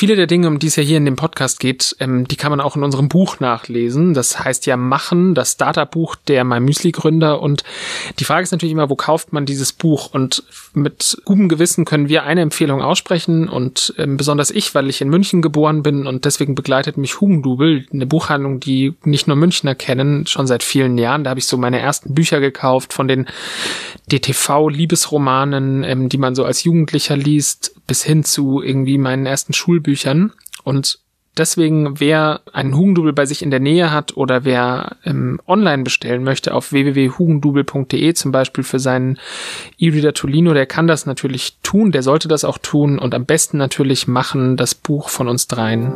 Viele der Dinge, um die es ja hier in dem Podcast geht, ähm, die kann man auch in unserem Buch nachlesen. Das heißt ja Machen, das Startup-Buch der MyMüsli-Gründer. Und die Frage ist natürlich immer, wo kauft man dieses Buch? Und mit gutem Gewissen können wir eine Empfehlung aussprechen und ähm, besonders ich, weil ich in München geboren bin und deswegen begleitet mich Hugendubel, eine Buchhandlung, die nicht nur Münchner kennen, schon seit vielen Jahren. Da habe ich so meine ersten Bücher gekauft von den DTV-Liebesromanen, ähm, die man so als Jugendlicher liest, bis hin zu irgendwie meinen ersten Schulbüchern. Und deswegen, wer einen Hugendubel bei sich in der Nähe hat oder wer ähm, online bestellen möchte auf www.hugendubel.de zum Beispiel für seinen E-Reader Tolino, der kann das natürlich tun, der sollte das auch tun und am besten natürlich machen das Buch von uns dreien.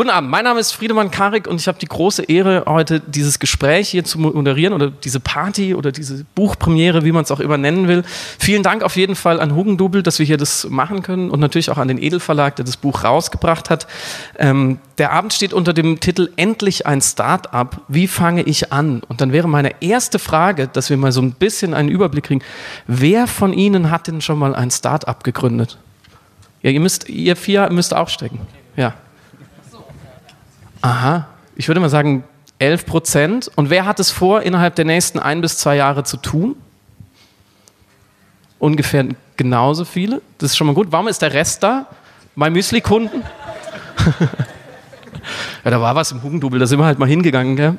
Guten Abend, mein Name ist Friedemann Karik und ich habe die große Ehre, heute dieses Gespräch hier zu moderieren oder diese Party oder diese Buchpremiere, wie man es auch immer nennen will. Vielen Dank auf jeden Fall an Hugendubel, dass wir hier das machen können und natürlich auch an den Edelverlag, der das Buch rausgebracht hat. Ähm, der Abend steht unter dem Titel Endlich ein Start-up. Wie fange ich an? Und dann wäre meine erste Frage, dass wir mal so ein bisschen einen Überblick kriegen. Wer von Ihnen hat denn schon mal ein Start-up gegründet? Ja, ihr müsst, ihr vier müsst auch stecken. Ja. Aha, ich würde mal sagen 11 Prozent. Und wer hat es vor, innerhalb der nächsten ein bis zwei Jahre zu tun? Ungefähr genauso viele. Das ist schon mal gut. Warum ist der Rest da? Mein Müsli-Kunden? ja, da war was im Hugendubel, da sind wir halt mal hingegangen. Gell?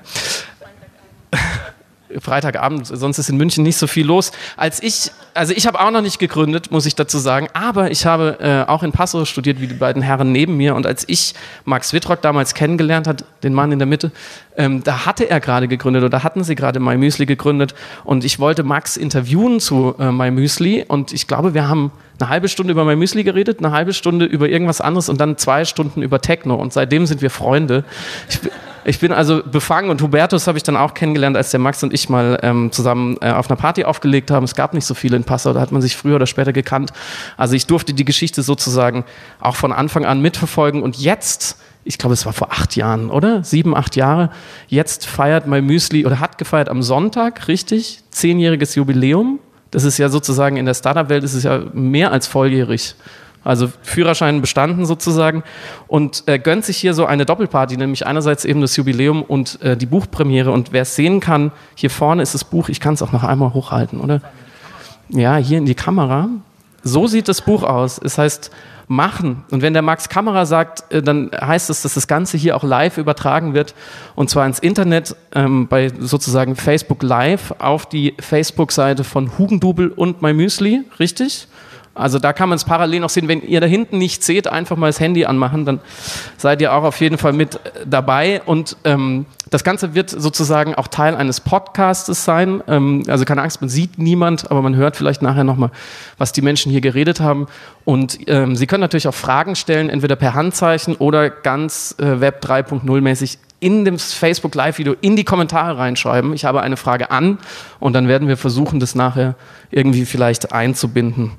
Freitagabend, sonst ist in München nicht so viel los. Als ich, also ich habe auch noch nicht gegründet, muss ich dazu sagen, aber ich habe äh, auch in Passau studiert, wie die beiden Herren neben mir. Und als ich Max Wittrock damals kennengelernt hat, den Mann in der Mitte, ähm, da hatte er gerade gegründet oder hatten sie gerade MyMüsli gegründet. Und ich wollte Max interviewen zu äh, MyMüsli. Und ich glaube, wir haben eine halbe Stunde über MyMüsli geredet, eine halbe Stunde über irgendwas anderes und dann zwei Stunden über Techno. Und seitdem sind wir Freunde. Ich, ich bin also befangen und Hubertus habe ich dann auch kennengelernt, als der Max und ich mal ähm, zusammen äh, auf einer Party aufgelegt haben. Es gab nicht so viele in Passau, da hat man sich früher oder später gekannt. Also ich durfte die Geschichte sozusagen auch von Anfang an mitverfolgen und jetzt ich glaube, es war vor acht Jahren, oder? Sieben, acht Jahre. Jetzt feiert mein Müsli oder hat gefeiert am Sonntag, richtig? Zehnjähriges Jubiläum. Das ist ja sozusagen in der Startup-Welt ist es ja mehr als volljährig. Also Führerschein bestanden sozusagen und äh, gönnt sich hier so eine Doppelparty, nämlich einerseits eben das Jubiläum und äh, die Buchpremiere. Und wer es sehen kann, hier vorne ist das Buch, ich kann es auch noch einmal hochhalten, oder? Ja, hier in die Kamera. So sieht das Buch aus. Es heißt machen. Und wenn der Max Kamera sagt, äh, dann heißt es, dass das Ganze hier auch live übertragen wird und zwar ins Internet ähm, bei sozusagen Facebook Live auf die Facebook-Seite von Hugendubel und MyMüsli, richtig? Also da kann man es parallel noch sehen. Wenn ihr da hinten nicht seht, einfach mal das Handy anmachen, dann seid ihr auch auf jeden Fall mit äh, dabei. Und ähm, das Ganze wird sozusagen auch Teil eines Podcastes sein. Ähm, also keine Angst, man sieht niemand, aber man hört vielleicht nachher nochmal, was die Menschen hier geredet haben. Und ähm, Sie können natürlich auch Fragen stellen, entweder per Handzeichen oder ganz äh, Web 3.0 mäßig in dem Facebook Live-Video in die Kommentare reinschreiben. Ich habe eine Frage an und dann werden wir versuchen, das nachher irgendwie vielleicht einzubinden.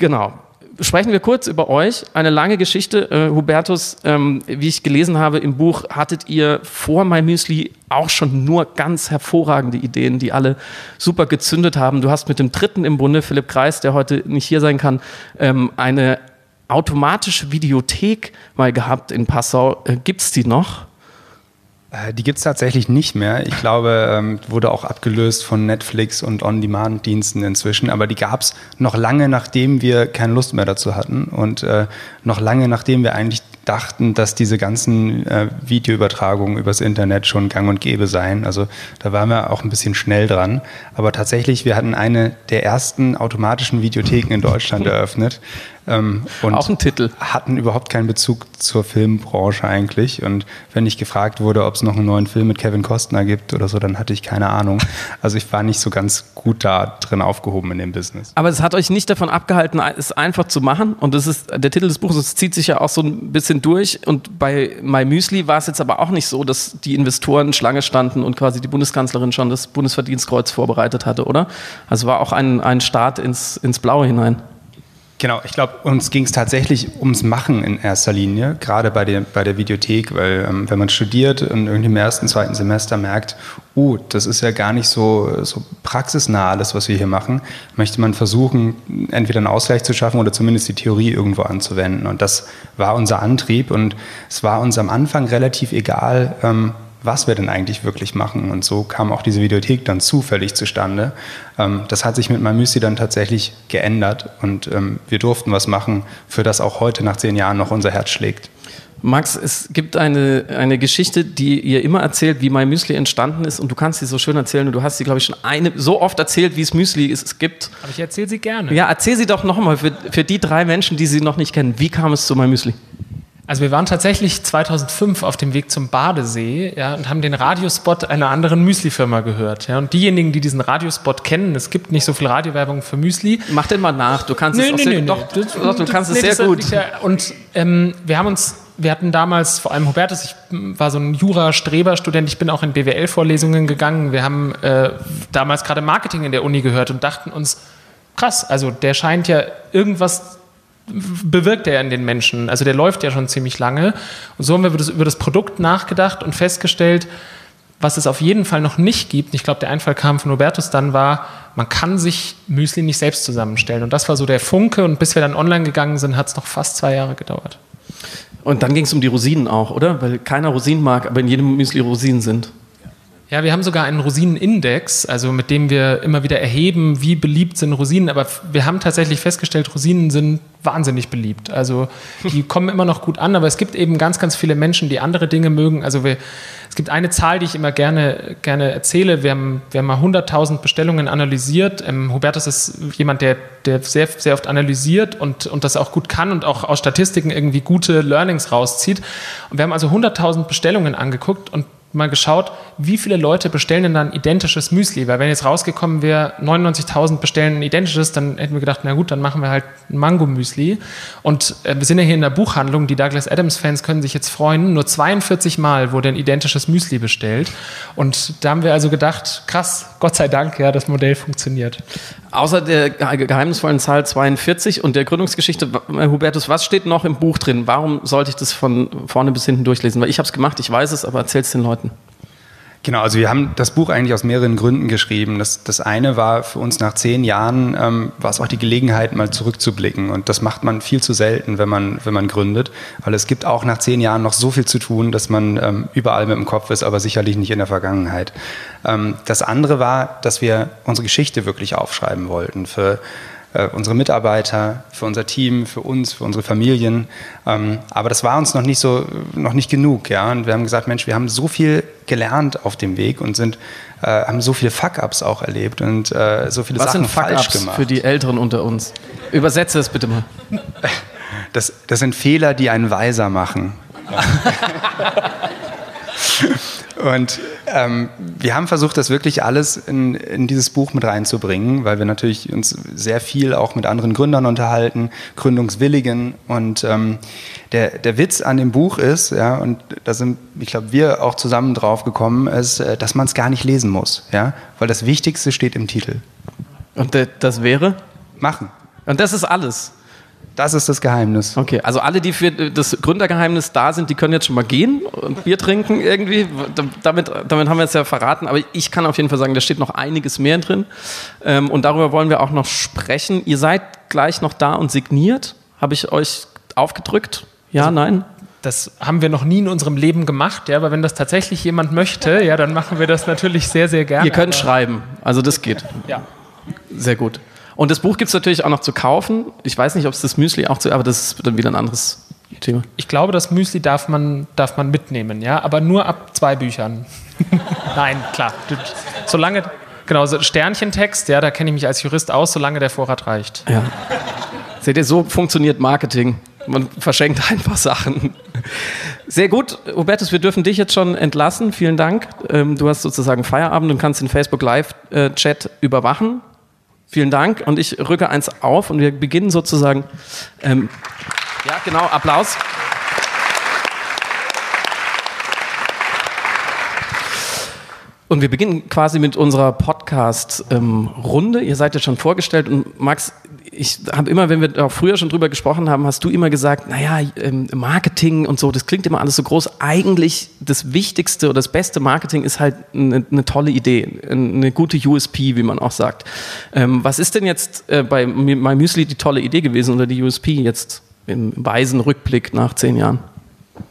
Genau. Sprechen wir kurz über euch. Eine lange Geschichte. Äh, Hubertus, ähm, wie ich gelesen habe im Buch, hattet ihr vor MyMüsli auch schon nur ganz hervorragende Ideen, die alle super gezündet haben. Du hast mit dem dritten im Bunde, Philipp Kreis, der heute nicht hier sein kann, ähm, eine automatische Videothek mal gehabt in Passau. Äh, Gibt es die noch? Äh, die gibt es tatsächlich nicht mehr. Ich glaube, ähm, wurde auch abgelöst von Netflix und On-Demand-Diensten inzwischen. Aber die gab es noch lange, nachdem wir keine Lust mehr dazu hatten und äh, noch lange, nachdem wir eigentlich dachten, dass diese ganzen äh, Videoübertragungen übers Internet schon gang und gäbe seien. Also da waren wir auch ein bisschen schnell dran. Aber tatsächlich, wir hatten eine der ersten automatischen Videotheken in Deutschland eröffnet. Ähm, und Auch ein Titel. Hatten überhaupt keinen Bezug zur Filmbranche eigentlich. Und wenn ich gefragt wurde, ob es noch einen neuen Film mit Kevin Costner gibt oder so, dann hatte ich keine Ahnung. Also ich war nicht so ganz gut da drin aufgehoben in dem Business. Aber es hat euch nicht davon abgehalten, es einfach zu machen. Und das ist der Titel des Buches, es zieht sich ja auch so ein bisschen sind durch und bei My Müsli war es jetzt aber auch nicht so, dass die Investoren Schlange standen und quasi die Bundeskanzlerin schon das Bundesverdienstkreuz vorbereitet hatte, oder? Also war auch ein, ein Start ins, ins Blaue hinein. Genau, ich glaube, uns ging es tatsächlich ums Machen in erster Linie, gerade bei der, bei der Videothek, weil ähm, wenn man studiert und irgendwie im ersten, zweiten Semester merkt, oh, das ist ja gar nicht so, so praxisnah alles, was wir hier machen, möchte man versuchen, entweder einen Ausgleich zu schaffen oder zumindest die Theorie irgendwo anzuwenden. Und das war unser Antrieb und es war uns am Anfang relativ egal, ähm, was wir denn eigentlich wirklich machen. Und so kam auch diese Videothek dann zufällig zustande. Ähm, das hat sich mit Mamüsi dann tatsächlich geändert und ähm, wir durften was machen, für das auch heute nach zehn Jahren noch unser Herz schlägt. Max, es gibt eine, eine Geschichte, die ihr immer erzählt, wie mein Müsli entstanden ist und du kannst sie so schön erzählen und du hast sie, glaube ich, schon eine, so oft erzählt, wie es Müsli es gibt. Aber ich erzähle sie gerne. Ja, erzähl sie doch nochmal für, für die drei Menschen, die sie noch nicht kennen. Wie kam es zu mein Müsli? Also wir waren tatsächlich 2005 auf dem Weg zum Badesee ja, und haben den Radiospot einer anderen Müsli-Firma gehört. Ja. Und diejenigen, die diesen Radiospot kennen, es gibt nicht so viel Radiowerbung für Müsli. Mach den mal nach, du kannst Nee, es auch nee, sehr, nee, doch, du, doch, du kannst es sehr das gut. Ja, und ähm, wir haben uns, wir hatten damals, vor allem Hubertus, ich war so ein Jura-Streber-Student, ich bin auch in BWL-Vorlesungen gegangen. Wir haben äh, damals gerade Marketing in der Uni gehört und dachten uns, krass, also der scheint ja irgendwas bewirkt er in den Menschen. Also der läuft ja schon ziemlich lange. Und so haben wir über das, über das Produkt nachgedacht und festgestellt, was es auf jeden Fall noch nicht gibt, ich glaube, der Einfall kam von Robertus dann, war, man kann sich Müsli nicht selbst zusammenstellen. Und das war so der Funke. Und bis wir dann online gegangen sind, hat es noch fast zwei Jahre gedauert. Und dann ging es um die Rosinen auch, oder? Weil keiner Rosinen mag, aber in jedem Müsli Rosinen sind. Ja, wir haben sogar einen Rosinenindex, also mit dem wir immer wieder erheben, wie beliebt sind Rosinen. Aber wir haben tatsächlich festgestellt, Rosinen sind wahnsinnig beliebt. Also die kommen immer noch gut an, aber es gibt eben ganz, ganz viele Menschen, die andere Dinge mögen. Also wir, es gibt eine Zahl, die ich immer gerne, gerne erzähle. Wir haben, wir haben mal 100.000 Bestellungen analysiert. Ähm, Hubertus ist jemand, der, der sehr, sehr oft analysiert und, und das auch gut kann und auch aus Statistiken irgendwie gute Learnings rauszieht. Und wir haben also 100.000 Bestellungen angeguckt und mal geschaut, wie viele Leute bestellen denn dann identisches Müsli? Weil wenn jetzt rausgekommen wäre, 99.000 bestellen ein identisches, dann hätten wir gedacht, na gut, dann machen wir halt ein Mango-Müsli. Und äh, wir sind ja hier in der Buchhandlung, die Douglas Adams-Fans können sich jetzt freuen, nur 42 Mal wurde ein identisches Müsli bestellt. Und da haben wir also gedacht, krass, Gott sei Dank, ja, das Modell funktioniert. Außer der ge- geheimnisvollen Zahl 42 und der Gründungsgeschichte, w- Hubertus, was steht noch im Buch drin? Warum sollte ich das von vorne bis hinten durchlesen? Weil ich habe es gemacht, ich weiß es, aber erzähl es den Leuten. Genau, also wir haben das Buch eigentlich aus mehreren Gründen geschrieben. Das, das eine war für uns nach zehn Jahren, ähm, war es auch die Gelegenheit, mal zurückzublicken. Und das macht man viel zu selten, wenn man, wenn man gründet, weil es gibt auch nach zehn Jahren noch so viel zu tun, dass man ähm, überall mit dem Kopf ist, aber sicherlich nicht in der Vergangenheit. Ähm, das andere war, dass wir unsere Geschichte wirklich aufschreiben wollten für äh, unsere Mitarbeiter, für unser Team, für uns, für unsere Familien. Ähm, aber das war uns noch nicht so, noch nicht genug, ja. Und wir haben gesagt, Mensch, wir haben so viel gelernt auf dem Weg und sind, äh, haben so viele Fuck-ups auch erlebt und äh, so viele Was Sachen sind falsch gemacht. für die Älteren unter uns? Übersetze es bitte mal. Das, das sind Fehler, die einen weiser machen. Und ähm, wir haben versucht, das wirklich alles in, in dieses Buch mit reinzubringen, weil wir natürlich uns sehr viel auch mit anderen Gründern unterhalten, Gründungswilligen. Und ähm, der, der Witz an dem Buch ist, ja, und da sind, ich glaube, wir auch zusammen drauf gekommen, ist, äh, dass man es gar nicht lesen muss, ja, weil das Wichtigste steht im Titel. Und das wäre? Machen. Und das ist alles. Das ist das Geheimnis. Okay, also alle, die für das Gründergeheimnis da sind, die können jetzt schon mal gehen und Bier trinken irgendwie. Damit, damit haben wir es ja verraten. Aber ich kann auf jeden Fall sagen, da steht noch einiges mehr drin. Ähm, Und darüber wollen wir auch noch sprechen. Ihr seid gleich noch da und signiert. Habe ich euch aufgedrückt? Ja, nein? Das haben wir noch nie in unserem Leben gemacht, ja, aber wenn das tatsächlich jemand möchte, ja, dann machen wir das natürlich sehr, sehr gerne. Ihr könnt aber, schreiben. Also das geht. Ja. Sehr gut. Und das Buch gibt es natürlich auch noch zu kaufen. Ich weiß nicht, ob es das Müsli auch zu, aber das ist dann wieder ein anderes Thema. Ich glaube, das Müsli darf man, darf man mitnehmen, ja, aber nur ab zwei Büchern. Nein, klar. Solange, genau, so Sternchentext, ja, da kenne ich mich als Jurist aus, solange der Vorrat reicht. Ja. Seht ihr, so funktioniert Marketing. Man verschenkt einfach Sachen. Sehr gut, Hubertus, wir dürfen dich jetzt schon entlassen. Vielen Dank. Ähm, Du hast sozusagen Feierabend und kannst den Facebook Live-Chat überwachen. Vielen Dank. Und ich rücke eins auf und wir beginnen sozusagen. Ähm, ja, genau, Applaus. Und wir beginnen quasi mit unserer Podcast-Runde. Ähm, Ihr seid ja schon vorgestellt und Max, ich habe immer, wenn wir auch früher schon drüber gesprochen haben, hast du immer gesagt, naja, ähm, Marketing und so, das klingt immer alles so groß. Eigentlich das Wichtigste oder das beste Marketing ist halt eine, eine tolle Idee, eine gute USP, wie man auch sagt. Ähm, was ist denn jetzt äh, bei MyMüsli die tolle Idee gewesen oder die USP jetzt im weisen Rückblick nach zehn Jahren?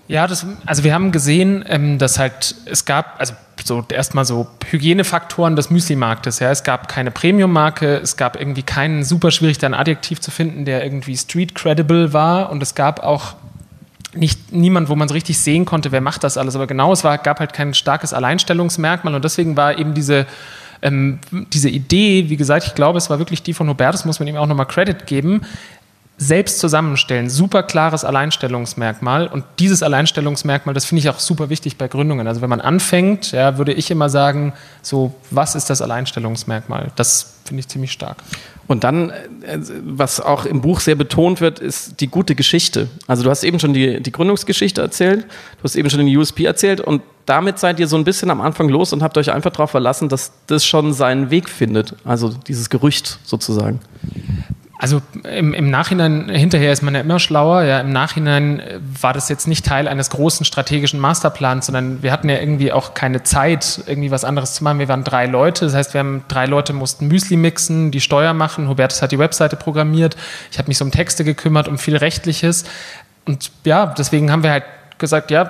Ja, das, also wir haben gesehen, ähm, dass halt es gab, also so erstmal so Hygienefaktoren des Müsli-Marktes. Ja, es gab keine Premium-Marke, es gab irgendwie keinen super schwierig, da ein Adjektiv zu finden, der irgendwie street credible war und es gab auch nicht niemand, wo man so richtig sehen konnte, wer macht das alles. Aber genau, es war, gab halt kein starkes Alleinstellungsmerkmal und deswegen war eben diese ähm, diese Idee, wie gesagt, ich glaube, es war wirklich die von Hubertus, muss man ihm auch nochmal Credit geben, selbst zusammenstellen. Super klares Alleinstellungsmerkmal. Und dieses Alleinstellungsmerkmal, das finde ich auch super wichtig bei Gründungen. Also wenn man anfängt, ja, würde ich immer sagen, so, was ist das Alleinstellungsmerkmal? Das finde ich ziemlich stark. Und dann, äh, was auch im Buch sehr betont wird, ist die gute Geschichte. Also du hast eben schon die, die Gründungsgeschichte erzählt, du hast eben schon den USP erzählt und damit seid ihr so ein bisschen am Anfang los und habt euch einfach darauf verlassen, dass das schon seinen Weg findet. Also dieses Gerücht sozusagen. Also im, im Nachhinein, hinterher ist man ja immer schlauer. Ja, Im Nachhinein äh, war das jetzt nicht Teil eines großen strategischen Masterplans, sondern wir hatten ja irgendwie auch keine Zeit, irgendwie was anderes zu machen. Wir waren drei Leute, das heißt, wir haben drei Leute mussten Müsli mixen, die Steuer machen. Hubertus hat die Webseite programmiert. Ich habe mich so um Texte gekümmert, um viel Rechtliches. Und ja, deswegen haben wir halt gesagt, ja,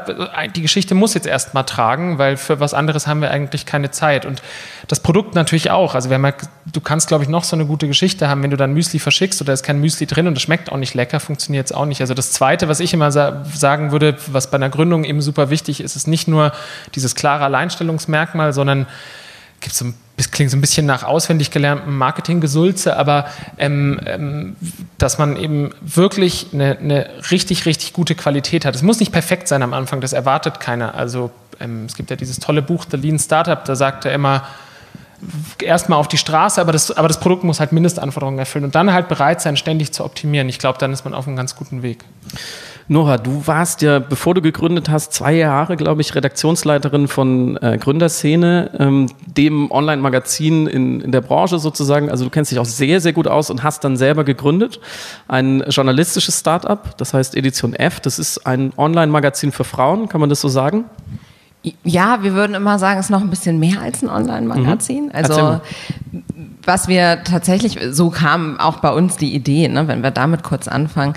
die Geschichte muss jetzt erstmal tragen, weil für was anderes haben wir eigentlich keine Zeit. Und das Produkt natürlich auch. Also ja, du kannst, glaube ich, noch so eine gute Geschichte haben, wenn du dann Müsli verschickst oder ist kein Müsli drin und es schmeckt auch nicht lecker, funktioniert es auch nicht. Also das Zweite, was ich immer sa sagen würde, was bei einer Gründung eben super wichtig ist, ist nicht nur dieses klare Alleinstellungsmerkmal, sondern gibt ein das klingt so ein bisschen nach auswendig gelerntem Marketinggesulze, aber ähm, ähm, dass man eben wirklich eine, eine, richtig, richtig gute Qualität hat. Es muss nicht perfekt sein am Anfang, das erwartet keiner. Also ähm, es gibt ja dieses tolle Buch The Lean Startup, da sagt er immer, erstmal auf die Straße, aber das, aber das Produkt muss halt Mindestanforderungen erfüllen und dann halt bereit sein, ständig zu optimieren. Ich glaube, dann ist man auf einem ganz guten Weg. Nora, du warst ja, bevor du gegründet hast, zwei Jahre, glaube ich, Redaktionsleiterin von äh, Gründerszene, ähm, dem Online-Magazin in, in der Branche sozusagen. Also du kennst dich auch sehr, sehr gut aus und hast dann selber gegründet. Ein journalistisches Startup, das heißt Edition F. Das ist ein Online-Magazin für Frauen, kann man das so sagen? Ja, wir würden immer sagen, es ist noch ein bisschen mehr als ein Online-Magazin. Mhm. Also was wir tatsächlich, so kam auch bei uns die Idee, ne, wenn wir damit kurz anfangen.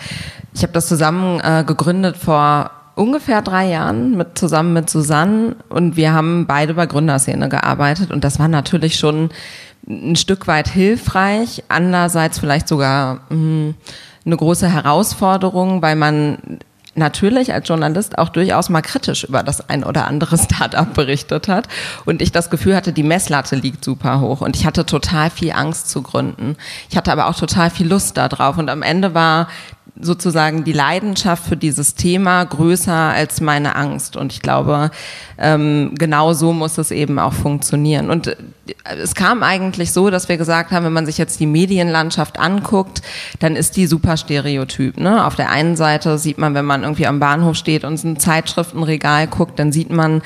Ich habe das zusammen äh, gegründet vor ungefähr drei Jahren mit zusammen mit Susanne und wir haben beide bei Gründerszene gearbeitet und das war natürlich schon ein Stück weit hilfreich, andererseits vielleicht sogar mh, hm, eine große Herausforderung, weil man natürlich als Journalist auch durchaus mal kritisch über das ein oder andere Startup berichtet hat und ich das Gefühl hatte, die Messlatte liegt super hoch und ich hatte total viel Angst zu gründen. Ich hatte aber auch total viel Lust darauf und am Ende war sozusagen die Leidenschaft für dieses Thema größer als meine Angst. Und ich glaube, ähm, genau so muss es eben auch funktionieren. Und äh, es kam eigentlich so, dass wir gesagt haben, wenn man sich jetzt die Medienlandschaft anguckt, dann ist die super stereotyp. Ne? Auf der einen Seite sieht man, wenn man irgendwie am Bahnhof steht und ein Zeitschriftenregal guckt, dann sieht man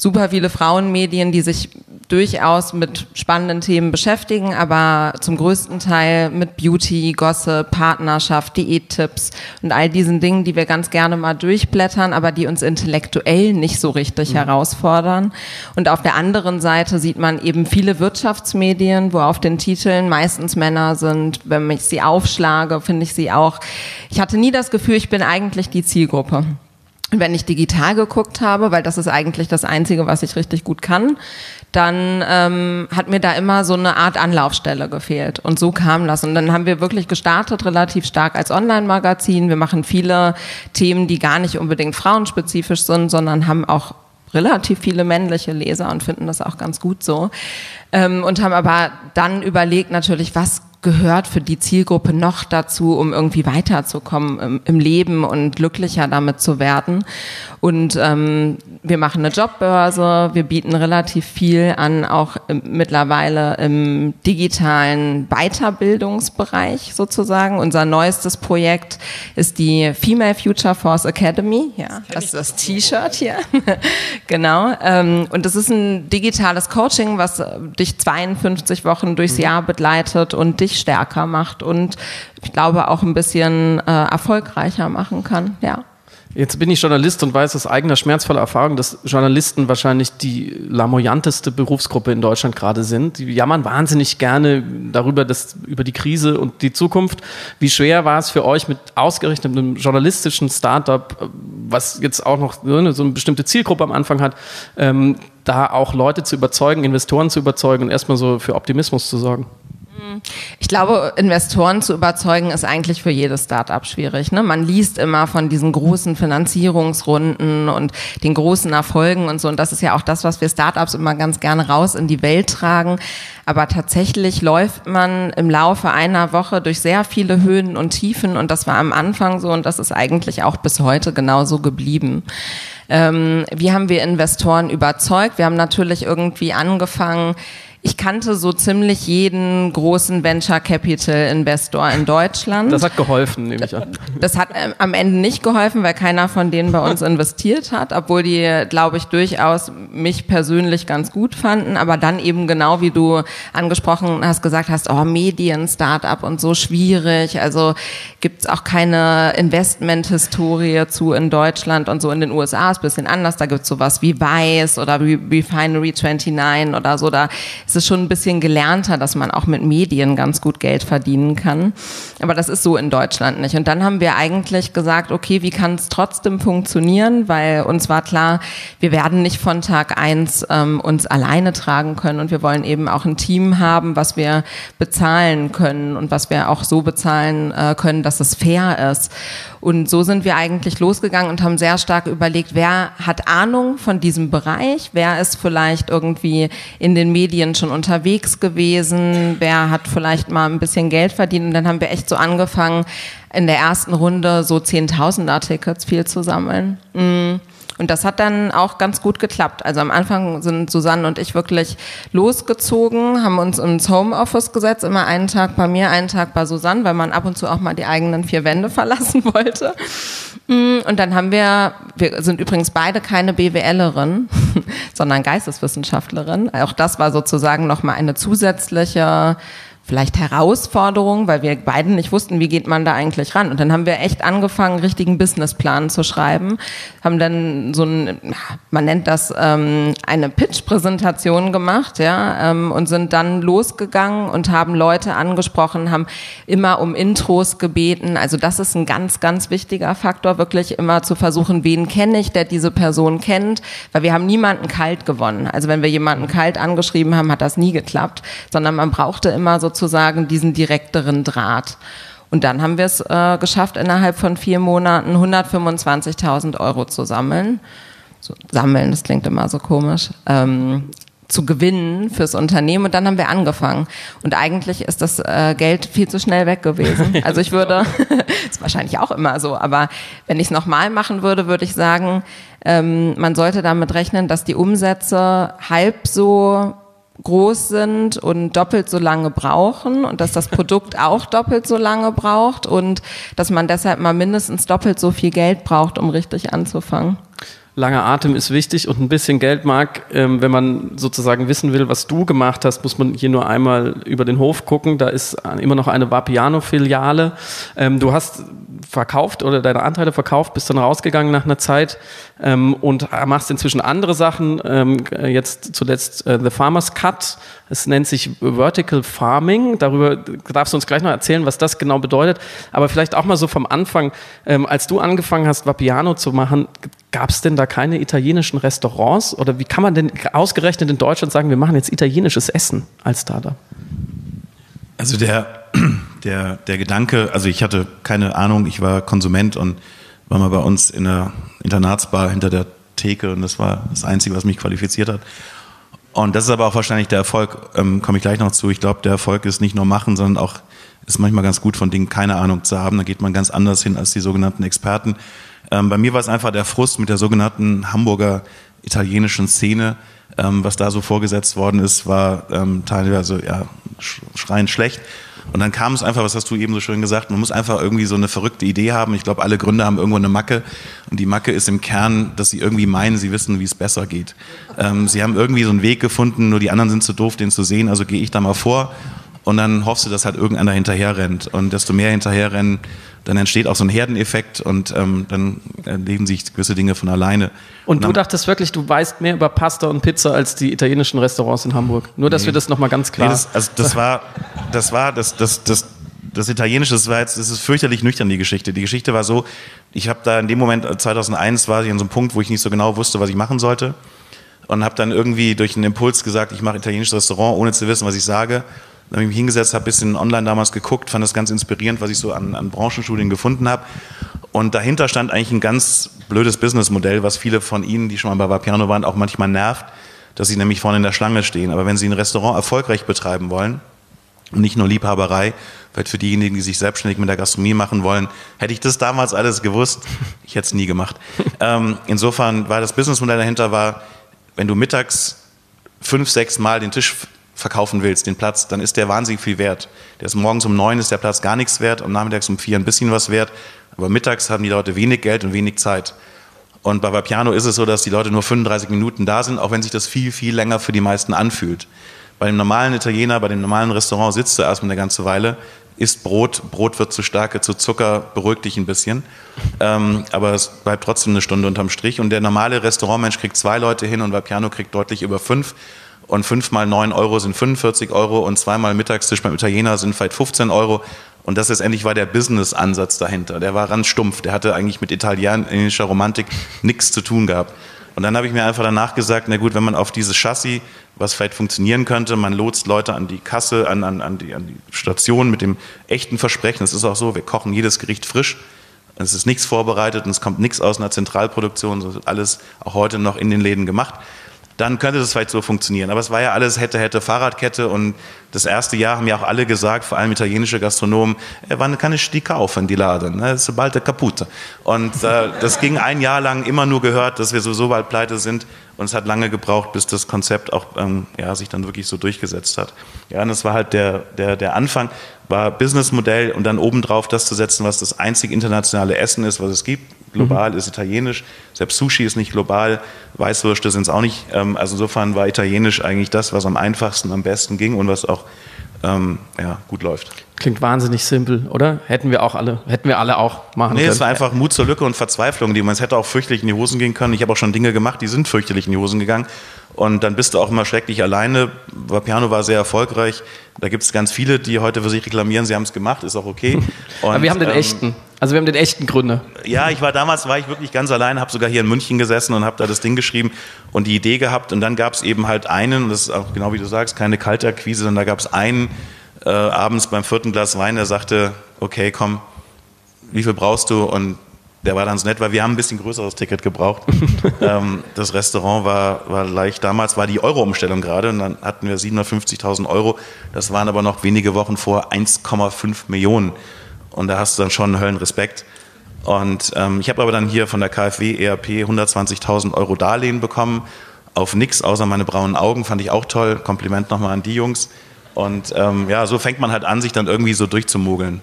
super viele Frauenmedien, die sich durchaus mit spannenden Themen beschäftigen, aber zum größten Teil mit Beauty, Gossip, Partnerschaft, Diättipps und all diesen Dingen, die wir ganz gerne mal durchblättern, aber die uns intellektuell nicht so richtig mhm. herausfordern. Und auf der anderen Seite sieht man eben viele Wirtschaftsmedien, wo auf den Titeln meistens Männer sind. Wenn ich sie aufschlage, finde ich sie auch. Ich hatte nie das Gefühl, ich bin eigentlich die Zielgruppe wenn ich digital geguckt habe, weil das ist eigentlich das Einzige, was ich richtig gut kann, dann ähm, hat mir da immer so eine Art Anlaufstelle gefehlt. Und so kam das. Und dann haben wir wirklich gestartet, relativ stark als Online-Magazin. Wir machen viele Themen, die gar nicht unbedingt frauenspezifisch sind, sondern haben auch relativ viele männliche Leser und finden das auch ganz gut so. Ähm, und haben aber dann überlegt natürlich, was gehört für die Zielgruppe noch dazu, um irgendwie weiterzukommen im, im Leben und glücklicher damit zu werden. Und ähm, wir machen eine Jobbörse, wir bieten relativ viel an, auch im, mittlerweile im digitalen Weiterbildungsbereich sozusagen. Unser neuestes Projekt ist die Female Future Force Academy. Ja, das, ist das T-Shirt hier. genau. Ähm, und das ist ein digitales Coaching, was dich 52 Wochen durchs mhm. Jahr begleitet und dich stärker macht und ich glaube auch ein bisschen äh, erfolgreicher machen kann. Ja. Jetzt bin ich Journalist und weiß aus eigener schmerzvoller Erfahrung, dass Journalisten wahrscheinlich die lamoyanteste Berufsgruppe in Deutschland gerade sind. Die jammern wahnsinnig gerne darüber, dass, über die Krise und die Zukunft. Wie schwer war es für euch mit ausgerechnet einem journalistischen Startup, was jetzt auch noch so eine, bestimmte Zielgruppe am Anfang hat, ähm, da auch Leute zu überzeugen, Investoren zu überzeugen und erstmal so für Optimismus zu sorgen? Ich glaube, Investoren zu überzeugen ist eigentlich für jedes Startup schwierig. Ne? Man liest immer von diesen großen Finanzierungsrunden und den großen Erfolgen und so. Und das ist ja auch das, was wir Startups immer ganz gerne raus in die Welt tragen. Aber tatsächlich läuft man im Laufe einer Woche durch sehr viele Höhen und Tiefen. Und das war am Anfang so und das ist eigentlich auch bis heute genauso geblieben. Ähm, wie haben wir Investoren überzeugt? Wir haben natürlich irgendwie angefangen, ich kannte so ziemlich jeden großen Venture Capital Investor in Deutschland. Das hat geholfen, nehme ich an. Das hat äh, am Ende nicht geholfen, weil keiner von denen bei uns investiert hat, obwohl die, glaube ich, durchaus mich persönlich ganz gut fanden. Aber dann eben genau wie du angesprochen hast, gesagt hast, oh, Medien, Startup und so schwierig. Also gibt's auch keine Investment-Historie zu in Deutschland und so in den USA ist bisschen anders. Da gibt's sowas wie Weiß oder Refinery 29 oder so. Da es ist schon ein bisschen gelernter, dass man auch mit Medien ganz gut Geld verdienen kann. Aber das ist so in Deutschland nicht. Und dann haben wir eigentlich gesagt, okay, wie kann es trotzdem funktionieren? Weil uns war klar, wir werden nicht von Tag eins ähm, uns alleine tragen können und wir wollen eben auch ein Team haben, was wir bezahlen können und was wir auch so bezahlen äh, können, dass es fair ist. Und so sind wir eigentlich losgegangen und haben sehr stark überlegt, wer hat Ahnung von diesem Bereich, wer ist vielleicht irgendwie in den Medien schon unterwegs gewesen, wer hat vielleicht mal ein bisschen Geld verdient. Und dann haben wir echt so angefangen, in der ersten Runde so 10.000er Tickets viel zu sammeln. Mhm. Und das hat dann auch ganz gut geklappt. Also am Anfang sind Susanne und ich wirklich losgezogen, haben uns ins Homeoffice gesetzt, immer einen Tag bei mir, einen Tag bei Susanne, weil man ab und zu auch mal die eigenen vier Wände verlassen wollte. Mm, und dann haben wir, wir sind übrigens beide keine BWLerin, sondern Geisteswissenschaftlerin. Auch das war sozusagen nochmal eine zusätzliche vielleicht Herausforderung, weil wir beiden nicht wussten, wie geht man da eigentlich ran. Und dann haben wir echt angefangen, richtigen Businessplan zu schreiben, haben dann so ein, man nennt das ähm, eine Pitch-Präsentation gemacht, ja, ähm, und sind dann losgegangen und haben Leute angesprochen, haben immer um Intros gebeten. Also das ist ein ganz, ganz wichtiger Faktor, wirklich immer zu versuchen, wen kenne ich, der diese Person kennt, weil wir haben niemanden kalt gewonnen. Also wenn wir jemanden kalt angeschrieben haben, hat das nie geklappt, sondern man brauchte immer so sozusagen diesen direkteren Draht. Und dann haben wir es äh, geschafft, innerhalb von vier Monaten 125.000 Euro zu sammeln. So, sammeln, das klingt immer so komisch. Ähm, zu gewinnen fürs Unternehmen und dann haben wir angefangen. Und eigentlich ist das äh, Geld viel zu schnell weg gewesen. Also ich würde, ist wahrscheinlich auch immer so, aber wenn ich es nochmal machen würde, würde ich sagen, ähm, man sollte damit rechnen, dass die Umsätze halb so groß sind und doppelt so lange brauchen und dass das Produkt auch doppelt so lange braucht und dass man deshalb mal mindestens doppelt so viel Geld braucht, um richtig anzufangen. Langer Atem ist wichtig und ein bisschen Geld mag, ähm, wenn man sozusagen wissen will, was du gemacht hast, muss man hier nur einmal über den Hof gucken. Da ist immer noch eine Vapiano-Filiale. Ähm, du hast verkauft oder deine Anteile verkauft, bist dann rausgegangen nach einer Zeit ähm, und machst inzwischen andere Sachen. Ähm, jetzt zuletzt äh, The Farmer's Cut. Es nennt sich Vertical Farming. Darüber darfst du uns gleich noch erzählen, was das genau bedeutet. Aber vielleicht auch mal so vom Anfang, ähm, als du angefangen hast, Vapiano zu machen, gab es denn da keine italienischen Restaurants? Oder wie kann man denn ausgerechnet in Deutschland sagen, wir machen jetzt italienisches Essen als Startup? Also der, der, der Gedanke, also ich hatte keine Ahnung, ich war Konsument und war mal bei uns in der Internatsbar hinter der Theke und das war das Einzige, was mich qualifiziert hat. Und das ist aber auch wahrscheinlich der Erfolg, ähm, komme ich gleich noch zu. Ich glaube, der Erfolg ist nicht nur machen, sondern auch ist manchmal ganz gut von Dingen keine Ahnung zu haben. Da geht man ganz anders hin als die sogenannten Experten. Ähm, bei mir war es einfach der Frust mit der sogenannten Hamburger italienischen Szene. Ähm, was da so vorgesetzt worden ist, war ähm, teilweise ja, schreiend schlecht. Und dann kam es einfach, was hast du eben so schön gesagt, man muss einfach irgendwie so eine verrückte Idee haben. Ich glaube, alle Gründer haben irgendwo eine Macke. Und die Macke ist im Kern, dass sie irgendwie meinen, sie wissen, wie es besser geht. Ähm, sie haben irgendwie so einen Weg gefunden, nur die anderen sind zu doof, den zu sehen. Also gehe ich da mal vor und dann hoffst du, dass halt irgendeiner hinterher rennt. Und desto mehr hinterher rennen, dann entsteht auch so ein Herdeneffekt und ähm, dann erleben sich gewisse Dinge von alleine. Und, und du dachtest wirklich, du weißt mehr über Pasta und Pizza als die italienischen Restaurants in Hamburg. Nur, dass nee. wir das nochmal ganz klar. Nee, das, also das war, das war, das, das, das, das Italienische, das war jetzt, das ist fürchterlich nüchtern, die Geschichte. Die Geschichte war so, ich habe da in dem Moment, 2001 war ich an so einem Punkt, wo ich nicht so genau wusste, was ich machen sollte. Und habe dann irgendwie durch einen Impuls gesagt, ich mache italienisches Restaurant, ohne zu wissen, was ich sage. Dann habe ich mich hingesetzt, habe ein bisschen online damals geguckt, fand das ganz inspirierend, was ich so an, an Branchenstudien gefunden habe. Und dahinter stand eigentlich ein ganz blödes Businessmodell, was viele von Ihnen, die schon mal bei Vapiano waren, auch manchmal nervt, dass sie nämlich vorne in der Schlange stehen. Aber wenn Sie ein Restaurant erfolgreich betreiben wollen, und nicht nur Liebhaberei, vielleicht für diejenigen, die sich selbstständig mit der Gastronomie machen wollen, hätte ich das damals alles gewusst, ich hätte es nie gemacht. ähm, insofern war das Businessmodell dahinter war, wenn du mittags fünf, sechs Mal den Tisch verkaufen willst, den Platz, dann ist der wahnsinnig viel wert. Der ist morgens um neun ist der Platz gar nichts wert und nachmittags um vier ein bisschen was wert. Aber mittags haben die Leute wenig Geld und wenig Zeit. Und bei Vapiano ist es so, dass die Leute nur 35 Minuten da sind, auch wenn sich das viel, viel länger für die meisten anfühlt. Bei dem normalen Italiener, bei dem normalen Restaurant sitzt du erstmal eine ganze Weile, isst Brot, Brot wird zu stark, zu Zucker, beruhigt dich ein bisschen. Ähm, aber es bleibt trotzdem eine Stunde unterm Strich. Und der normale Restaurantmensch kriegt zwei Leute hin und Vapiano kriegt deutlich über fünf und fünf mal neun Euro sind 45 Euro und zweimal Mittagstisch beim Italiener sind vielleicht 15 Euro. Und das letztendlich war der Business-Ansatz dahinter. Der war ganz stumpf. Der hatte eigentlich mit italienischer Romantik nichts zu tun gehabt. Und dann habe ich mir einfach danach gesagt, na gut, wenn man auf dieses Chassis, was vielleicht funktionieren könnte, man lotst Leute an die Kasse, an, an, an, die, an die Station mit dem echten Versprechen. Es ist auch so, wir kochen jedes Gericht frisch. Es ist nichts vorbereitet und es kommt nichts aus einer Zentralproduktion. Es ist alles auch heute noch in den Läden gemacht dann könnte das vielleicht so funktionieren. Aber es war ja alles hätte, hätte Fahrradkette und das erste Jahr haben ja auch alle gesagt, vor allem italienische Gastronomen, äh, wann kann ich die kaufen, die Laden? Ne? Sobald der kaputt. Und äh, das ging ein Jahr lang immer nur gehört, dass wir sowieso bald pleite sind. Und es hat lange gebraucht, bis das Konzept auch ähm, ja, sich dann wirklich so durchgesetzt hat. Ja, und das war halt der, der, der Anfang, war Businessmodell und dann obendrauf das zu setzen, was das einzig internationale Essen ist, was es gibt. Global mhm. ist italienisch, selbst Sushi ist nicht global, Weißwürste sind es auch nicht. Ähm, also insofern war italienisch eigentlich das, was am einfachsten, am besten ging und was auch ähm, ja, gut läuft. Klingt wahnsinnig simpel, oder? Hätten wir auch alle, hätten wir alle auch machen nee, können. Nee, es war einfach Mut zur Lücke und Verzweiflung, die man es hätte auch fürchterlich in die Hosen gehen können. Ich habe auch schon Dinge gemacht, die sind fürchterlich in die Hosen gegangen. Und dann bist du auch immer schrecklich alleine. Piano war sehr erfolgreich. Da gibt es ganz viele, die heute für sich reklamieren, sie haben es gemacht, ist auch okay. Und, Aber wir haben den ähm, echten. Also wir haben den echten Gründer. Ja, ich war damals, war ich wirklich ganz allein, habe sogar hier in München gesessen und habe da das Ding geschrieben und die Idee gehabt. Und dann gab es eben halt einen, und das ist auch genau wie du sagst, keine Kaltakquise, sondern da gab es einen äh, abends beim vierten Glas Wein, der sagte, okay, komm, wie viel brauchst du? Und der war dann so nett, weil wir haben ein bisschen größeres Ticket gebraucht. ähm, das Restaurant war, war leicht, damals war die Euro-Umstellung gerade und dann hatten wir 750.000 Euro. Das waren aber noch wenige Wochen vor 1,5 Millionen. Und da hast du dann schon Höllenrespekt. Und ähm, ich habe aber dann hier von der KfW ERP 120.000 Euro Darlehen bekommen. Auf nichts außer meine braunen Augen, fand ich auch toll. Kompliment nochmal an die Jungs. Und ähm, ja, so fängt man halt an, sich dann irgendwie so durchzumogeln.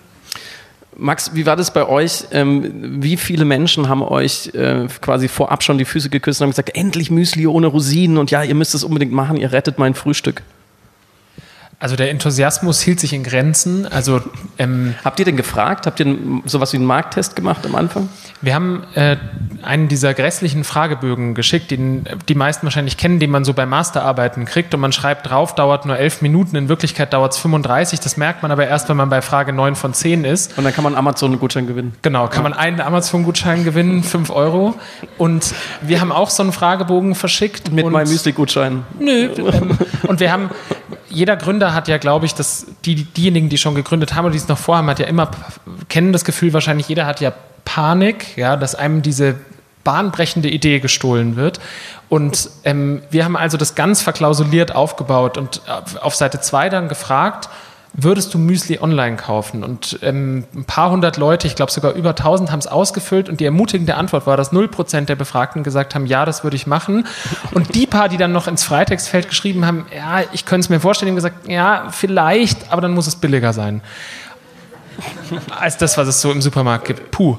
Max, wie war das bei euch? Ähm, wie viele Menschen haben euch äh, quasi vorab schon die Füße geküsst und haben gesagt, endlich Müsli ohne Rosinen und ja, ihr müsst es unbedingt machen, ihr rettet mein Frühstück? Also der Enthusiasmus hielt sich in Grenzen. Also ähm, habt ihr denn gefragt? Habt ihr sowas wie einen Markttest gemacht am Anfang? Wir haben äh, einen dieser grässlichen Fragebögen geschickt, den die meisten wahrscheinlich kennen, den man so bei Masterarbeiten kriegt und man schreibt drauf, dauert nur elf Minuten, in Wirklichkeit dauert es 35. Das merkt man aber erst, wenn man bei Frage 9 von 10 ist. Und dann kann man Amazon-Gutschein gewinnen. Genau, kann ja. man einen Amazon-Gutschein gewinnen, 5 Euro. Und wir haben auch so einen Fragebogen verschickt. Mit meinem Müsli-Gutschein. Nö. Ähm, und wir haben jeder Gründer hat ja, glaube ich, dass die, diejenigen, die schon gegründet haben oder die es noch vorhaben, hat ja immer, kennen das Gefühl wahrscheinlich, jeder hat ja Panik, ja, dass einem diese bahnbrechende Idee gestohlen wird. Und ähm, wir haben also das ganz verklausuliert aufgebaut und auf Seite 2 dann gefragt, würdest du Müsli online kaufen? Und ähm, ein paar hundert Leute, ich glaube sogar über 1000, haben es ausgefüllt und die ermutigende Antwort war, dass 0% der Befragten gesagt haben, ja, das würde ich machen. Und die paar, die dann noch ins Freitextfeld geschrieben haben, ja, ich könnte es mir vorstellen, haben gesagt, ja, vielleicht, aber dann muss es billiger sein. Als das, was es so im Supermarkt gibt. Puh.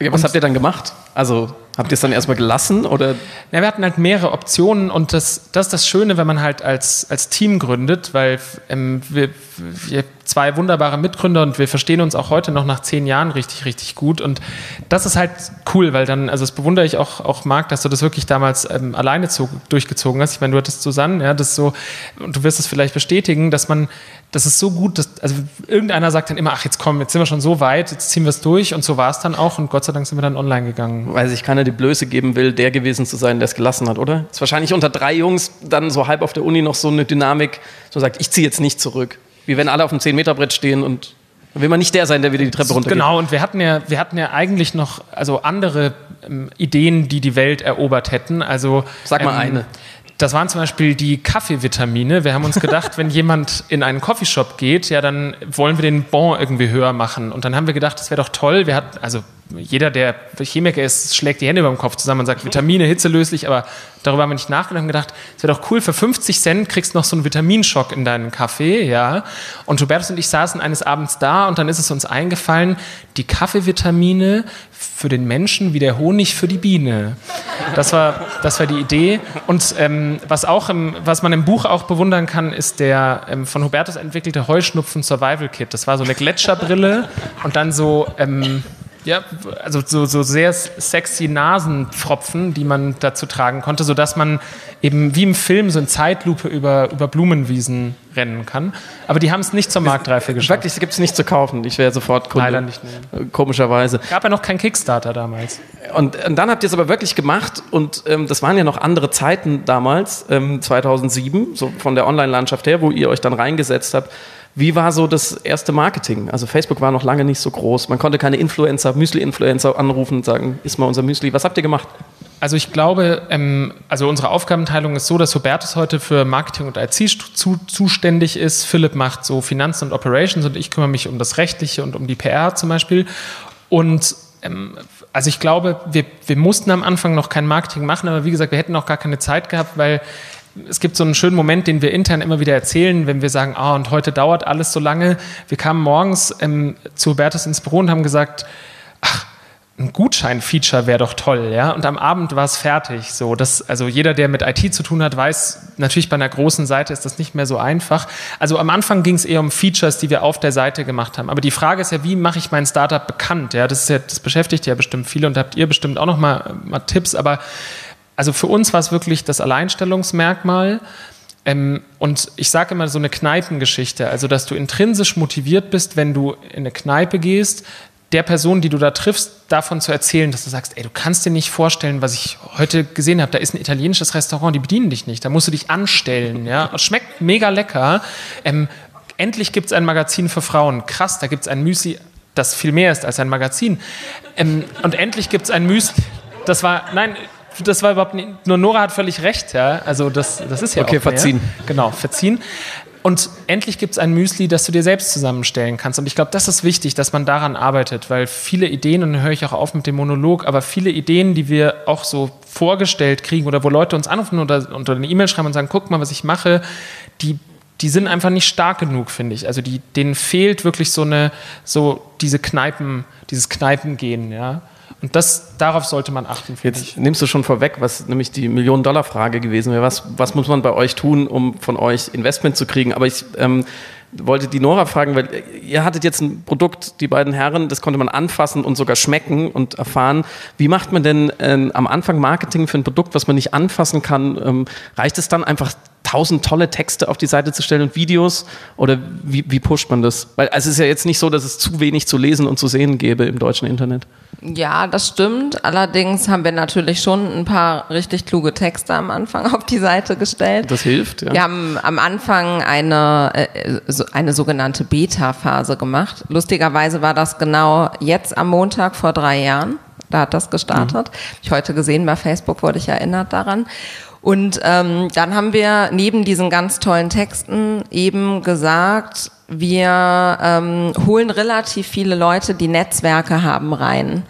Ja, was und, habt ihr dann gemacht? Also Habt ihr es dann erstmal gelassen oder? Ja, wir hatten halt mehrere Optionen und das, das ist das Schöne, wenn man halt als, als Team gründet, weil ähm, wir, wir zwei wunderbare Mitgründer und wir verstehen uns auch heute noch nach zehn Jahren richtig, richtig gut und das ist halt cool, weil dann, also das bewundere ich auch, auch Marc, dass du das wirklich damals ähm, alleine zu, durchgezogen hast. Ich meine, du hattest Susanne, ja, das so, und du wirst es vielleicht bestätigen, dass man, das ist so gut, dass, also irgendeiner sagt dann immer, ach, jetzt kommen, jetzt sind wir schon so weit, jetzt ziehen wir es durch und so war es dann auch und Gott sei Dank sind wir dann online gegangen. Weil sich keiner die Blöße geben will, der gewesen zu sein, der es gelassen hat, oder? Ist wahrscheinlich unter drei Jungs dann so halb auf der Uni noch so eine Dynamik, so sagt, ich ziehe jetzt nicht zurück. Wie wenn alle auf dem 10-Meter-Brett stehen und dann will man nicht der sein, der wieder die Treppe runtergeht. Genau, und wir hatten ja, wir hatten ja eigentlich noch also andere ähm, Ideen, die die Welt erobert hätten. Also, Sag mal ähm, eine. Das waren zum Beispiel die Kaffeevitamine. Wir haben uns gedacht, wenn jemand in einen Coffeeshop geht, ja, dann wollen wir den Bon irgendwie höher machen. Und dann haben wir gedacht, das wäre doch toll. Wir hatten, also jeder, der Chemiker ist, schlägt die Hände über den Kopf zusammen und sagt, Vitamine, hitzelöslich, aber darüber haben wir nicht nachgedacht und gedacht, es wäre doch cool, für 50 Cent kriegst du noch so einen Vitaminschock in deinen Kaffee, ja. Und Hubertus und ich saßen eines Abends da und dann ist es uns eingefallen, die Kaffeevitamine für den Menschen wie der Honig für die Biene. Das war, das war die Idee. Und ähm, was, auch im, was man im Buch auch bewundern kann, ist der ähm, von Hubertus entwickelte Heuschnupfen Survival Kit. Das war so eine Gletscherbrille und dann so ähm, ja, also so, so sehr sexy Nasenpfropfen, die man dazu tragen konnte, sodass man eben wie im Film so in Zeitlupe über, über Blumenwiesen rennen kann. Aber die haben es nicht zur Marktreife geschafft. Wirklich, gibt es nicht zu kaufen. Ich wäre sofort Kunde. Leider nicht. Nee. Komischerweise. Gab ja noch kein Kickstarter damals. Und, und dann habt ihr es aber wirklich gemacht und ähm, das waren ja noch andere Zeiten damals, ähm, 2007, so von der Online-Landschaft her, wo ihr euch dann reingesetzt habt. Wie war so das erste Marketing? Also Facebook war noch lange nicht so groß. Man konnte keine Influencer, Müsli-Influencer anrufen und sagen, ist mal unser Müsli. Was habt ihr gemacht? Also ich glaube, ähm, also unsere Aufgabenteilung ist so, dass Hubertus heute für Marketing und IT zu, zuständig ist. Philipp macht so Finanzen und Operations und ich kümmere mich um das Rechtliche und um die PR zum Beispiel. Und ähm, also ich glaube, wir, wir mussten am Anfang noch kein Marketing machen, aber wie gesagt, wir hätten auch gar keine Zeit gehabt, weil es gibt so einen schönen Moment, den wir intern immer wieder erzählen, wenn wir sagen, ah, und heute dauert alles so lange. Wir kamen morgens ähm, zu Hubertus ins Büro und haben gesagt, ach, ein Gutschein-Feature wäre doch toll, ja. Und am Abend war es fertig. So, das, also jeder, der mit IT zu tun hat, weiß, natürlich bei einer großen Seite ist das nicht mehr so einfach. Also am Anfang ging es eher um Features, die wir auf der Seite gemacht haben. Aber die Frage ist ja, wie mache ich mein Startup bekannt? Ja, das ist ja, das beschäftigt ja bestimmt viele und habt ihr bestimmt auch noch mal, mal Tipps. Aber also für uns war es wirklich das Alleinstellungsmerkmal. Ähm, und ich sage immer so eine Kneipengeschichte, also dass du intrinsisch motiviert bist, wenn du in eine Kneipe gehst, der Person, die du da triffst, davon zu erzählen, dass du sagst, ey, du kannst dir nicht vorstellen, was ich heute gesehen habe. Da ist ein italienisches Restaurant, die bedienen dich nicht. Da musst du dich anstellen. Ja, schmeckt mega lecker. Ähm, endlich gibt es ein Magazin für Frauen. Krass, da gibt es ein Müsli, das viel mehr ist als ein Magazin. Ähm, und endlich gibt es ein Müsli. Das war, nein, das war überhaupt nicht, nur Nora hat völlig recht, ja. Also das, das ist ja Okay, verziehen. Genau, verziehen. Und endlich gibt es ein Müsli, das du dir selbst zusammenstellen kannst. Und ich glaube, das ist wichtig, dass man daran arbeitet, weil viele Ideen, und dann höre ich auch auf mit dem Monolog, aber viele Ideen, die wir auch so vorgestellt kriegen oder wo Leute uns anrufen oder unter eine E-Mail schreiben und sagen, guck mal, was ich mache, die, die sind einfach nicht stark genug, finde ich. Also die, denen fehlt wirklich so eine, so diese Kneipen, dieses Kneipengehen, ja. Und das, darauf sollte man achten. Jetzt ich. nimmst du schon vorweg, was nämlich die Millionen-Dollar-Frage gewesen wäre. Was, was muss man bei euch tun, um von euch Investment zu kriegen? Aber ich ähm, wollte die Nora fragen, weil ihr hattet jetzt ein Produkt, die beiden Herren, das konnte man anfassen und sogar schmecken und erfahren. Wie macht man denn ähm, am Anfang Marketing für ein Produkt, was man nicht anfassen kann? Ähm, reicht es dann einfach tausend tolle Texte auf die Seite zu stellen und Videos? Oder wie, wie pusht man das? Weil also es ist ja jetzt nicht so, dass es zu wenig zu lesen und zu sehen gäbe im deutschen Internet. Ja, das stimmt. Allerdings haben wir natürlich schon ein paar richtig kluge Texte am Anfang auf die Seite gestellt. Das hilft, ja. Wir haben am Anfang eine, äh, eine sogenannte Beta-Phase gemacht. Lustigerweise war das genau jetzt am Montag vor drei Jahren. Da hat das gestartet. Mhm. Ich heute gesehen bei Facebook wurde ich erinnert daran. Und ähm, dann haben wir neben diesen ganz tollen Texten eben gesagt, wir ähm, holen relativ viele Leute, die Netzwerke haben, rein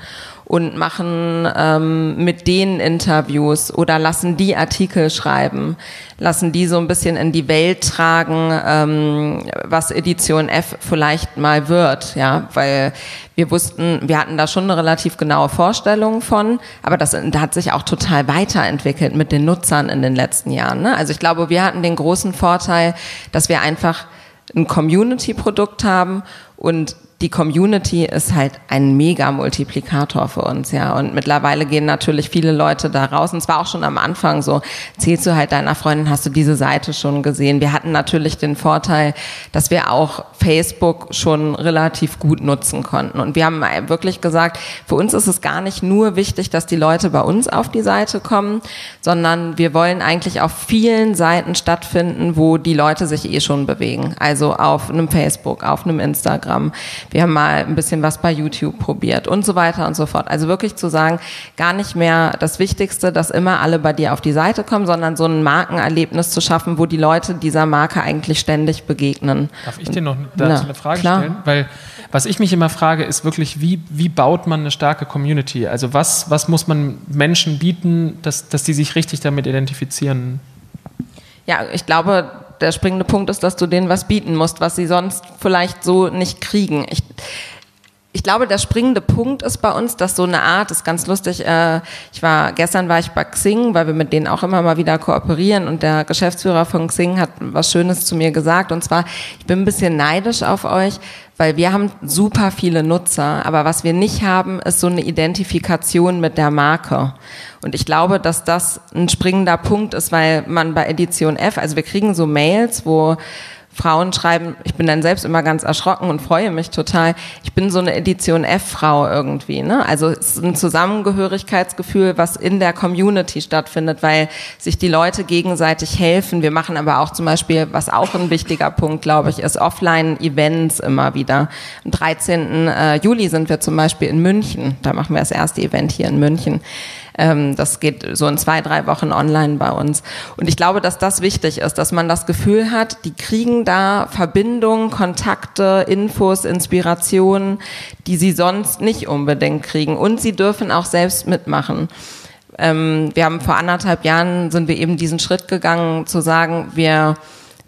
und machen ähm, mit denen Interviews oder lassen die Artikel schreiben, lassen die so ein bisschen in die Welt tragen, ähm, was Edition F vielleicht mal wird, ja, weil wir wussten, wir hatten da schon eine relativ genaue Vorstellung von, aber das, hat sich auch total weiterentwickelt mit den Nutzern in den letzten Jahren. Ne? Also ich glaube, wir hatten den großen Vorteil, dass wir einfach ein Community-Produkt haben und die Community ist halt ein Mega-Multiplikator für uns, ja. Und mittlerweile gehen natürlich viele Leute da raus. Und zwar auch schon am Anfang so, zählst du halt deiner Freundin, hast du diese Seite schon gesehen? Wir hatten natürlich den Vorteil, dass wir auch Facebook schon relativ gut nutzen konnten. Und wir haben wirklich gesagt, für uns ist es gar nicht nur wichtig, dass die Leute bei uns auf die Seite kommen, sondern wir wollen eigentlich auf vielen Seiten stattfinden, wo die Leute sich eh schon bewegen. Also auf einem Facebook, auf einem Instagram wir haben mal ein bisschen was bei YouTube probiert und so weiter und so fort. Also wirklich zu sagen, gar nicht mehr das Wichtigste, dass immer alle bei dir auf die Seite kommen, sondern so ein Markenerlebnis zu schaffen, wo die Leute dieser Marke eigentlich ständig begegnen. Darf ich dir noch dazu eine Frage klar. stellen? Weil was ich mich immer frage, ist wirklich, wie, wie baut man eine starke Community? Also was, was muss man Menschen bieten, dass, dass die sich richtig damit identifizieren? Ja, ich glaube, der springende Punkt ist, dass du denen was bieten musst, was sie sonst vielleicht so nicht kriegen. Ich, ich glaube, der springende Punkt ist bei uns, dass so eine Art, ist ganz lustig, äh, ich war, gestern war ich bei Xing, weil wir mit denen auch immer mal wieder kooperieren und der Geschäftsführer von Xing hat was Schönes zu mir gesagt und zwar, ich bin ein bisschen neidisch auf euch, weil wir haben super viele Nutzer, aber was wir nicht haben, ist so eine Identifikation mit der Marke. Und ich glaube, dass das ein springender Punkt ist, weil man bei Edition F, also wir kriegen so Mails, wo Frauen schreiben, ich bin dann selbst immer ganz erschrocken und freue mich total. Ich bin so eine Edition F-Frau irgendwie. Ne? Also es ist ein Zusammengehörigkeitsgefühl, was in der Community stattfindet, weil sich die Leute gegenseitig helfen. Wir machen aber auch zum Beispiel, was auch ein wichtiger Punkt, glaube ich, ist Offline-Events immer wieder. Am 13. Äh, Juli sind wir zum Beispiel in München. Da machen wir das erste Event hier in München. Ähm, das geht so in zwei, drei Wochen online bei uns. Und ich glaube, dass das wichtig ist, dass man das Gefühl hat, die kriegen da Verbindungen, Kontakte, Infos, Inspirationen, die sie sonst nicht unbedingt kriegen. Und sie dürfen auch selbst mitmachen. Ähm, wir haben vor anderthalb Jahren sind wir eben diesen Schritt gegangen, zu sagen, wir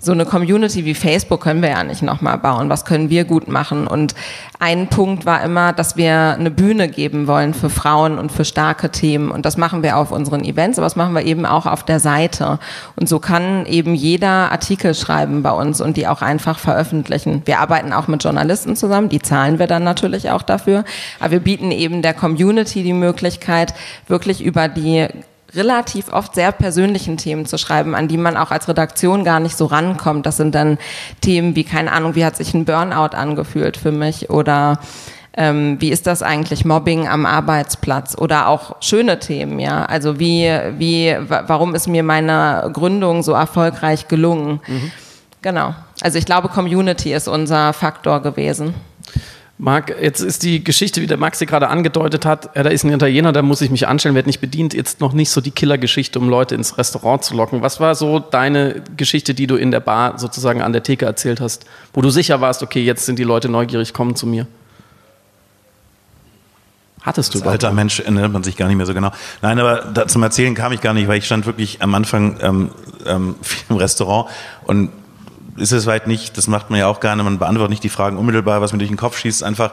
so eine Community wie Facebook können wir ja nicht nochmal bauen. Was können wir gut machen? Und ein Punkt war immer, dass wir eine Bühne geben wollen für Frauen und für starke Themen. Und das machen wir auf unseren Events, aber das machen wir eben auch auf der Seite. Und so kann eben jeder Artikel schreiben bei uns und die auch einfach veröffentlichen. Wir arbeiten auch mit Journalisten zusammen, die zahlen wir dann natürlich auch dafür. Aber wir bieten eben der Community die Möglichkeit, wirklich über die relativ oft sehr persönlichen Themen zu schreiben, an die man auch als Redaktion gar nicht so rankommt. Das sind dann Themen wie, keine Ahnung, wie hat sich ein Burnout angefühlt für mich oder ähm, wie ist das eigentlich Mobbing am Arbeitsplatz oder auch schöne Themen, ja. Also wie, wie, warum ist mir meine Gründung so erfolgreich gelungen? Mhm. Genau. Also ich glaube, Community ist unser Faktor gewesen. Marc, jetzt ist die Geschichte, wie der Max sie gerade angedeutet hat, ja, da ist ein Italiener, da muss ich mich anstellen, wird nicht bedient, jetzt noch nicht so die Killergeschichte, um Leute ins Restaurant zu locken. Was war so deine Geschichte, die du in der Bar sozusagen an der Theke erzählt hast, wo du sicher warst, okay, jetzt sind die Leute neugierig, kommen zu mir? Hattest du Als alter Mensch erinnert man sich gar nicht mehr so genau. Nein, aber da, zum Erzählen kam ich gar nicht, weil ich stand wirklich am Anfang ähm, ähm, im Restaurant und ist es weit nicht, das macht man ja auch gerne, man beantwortet nicht die Fragen unmittelbar, was mir durch den Kopf schießt, einfach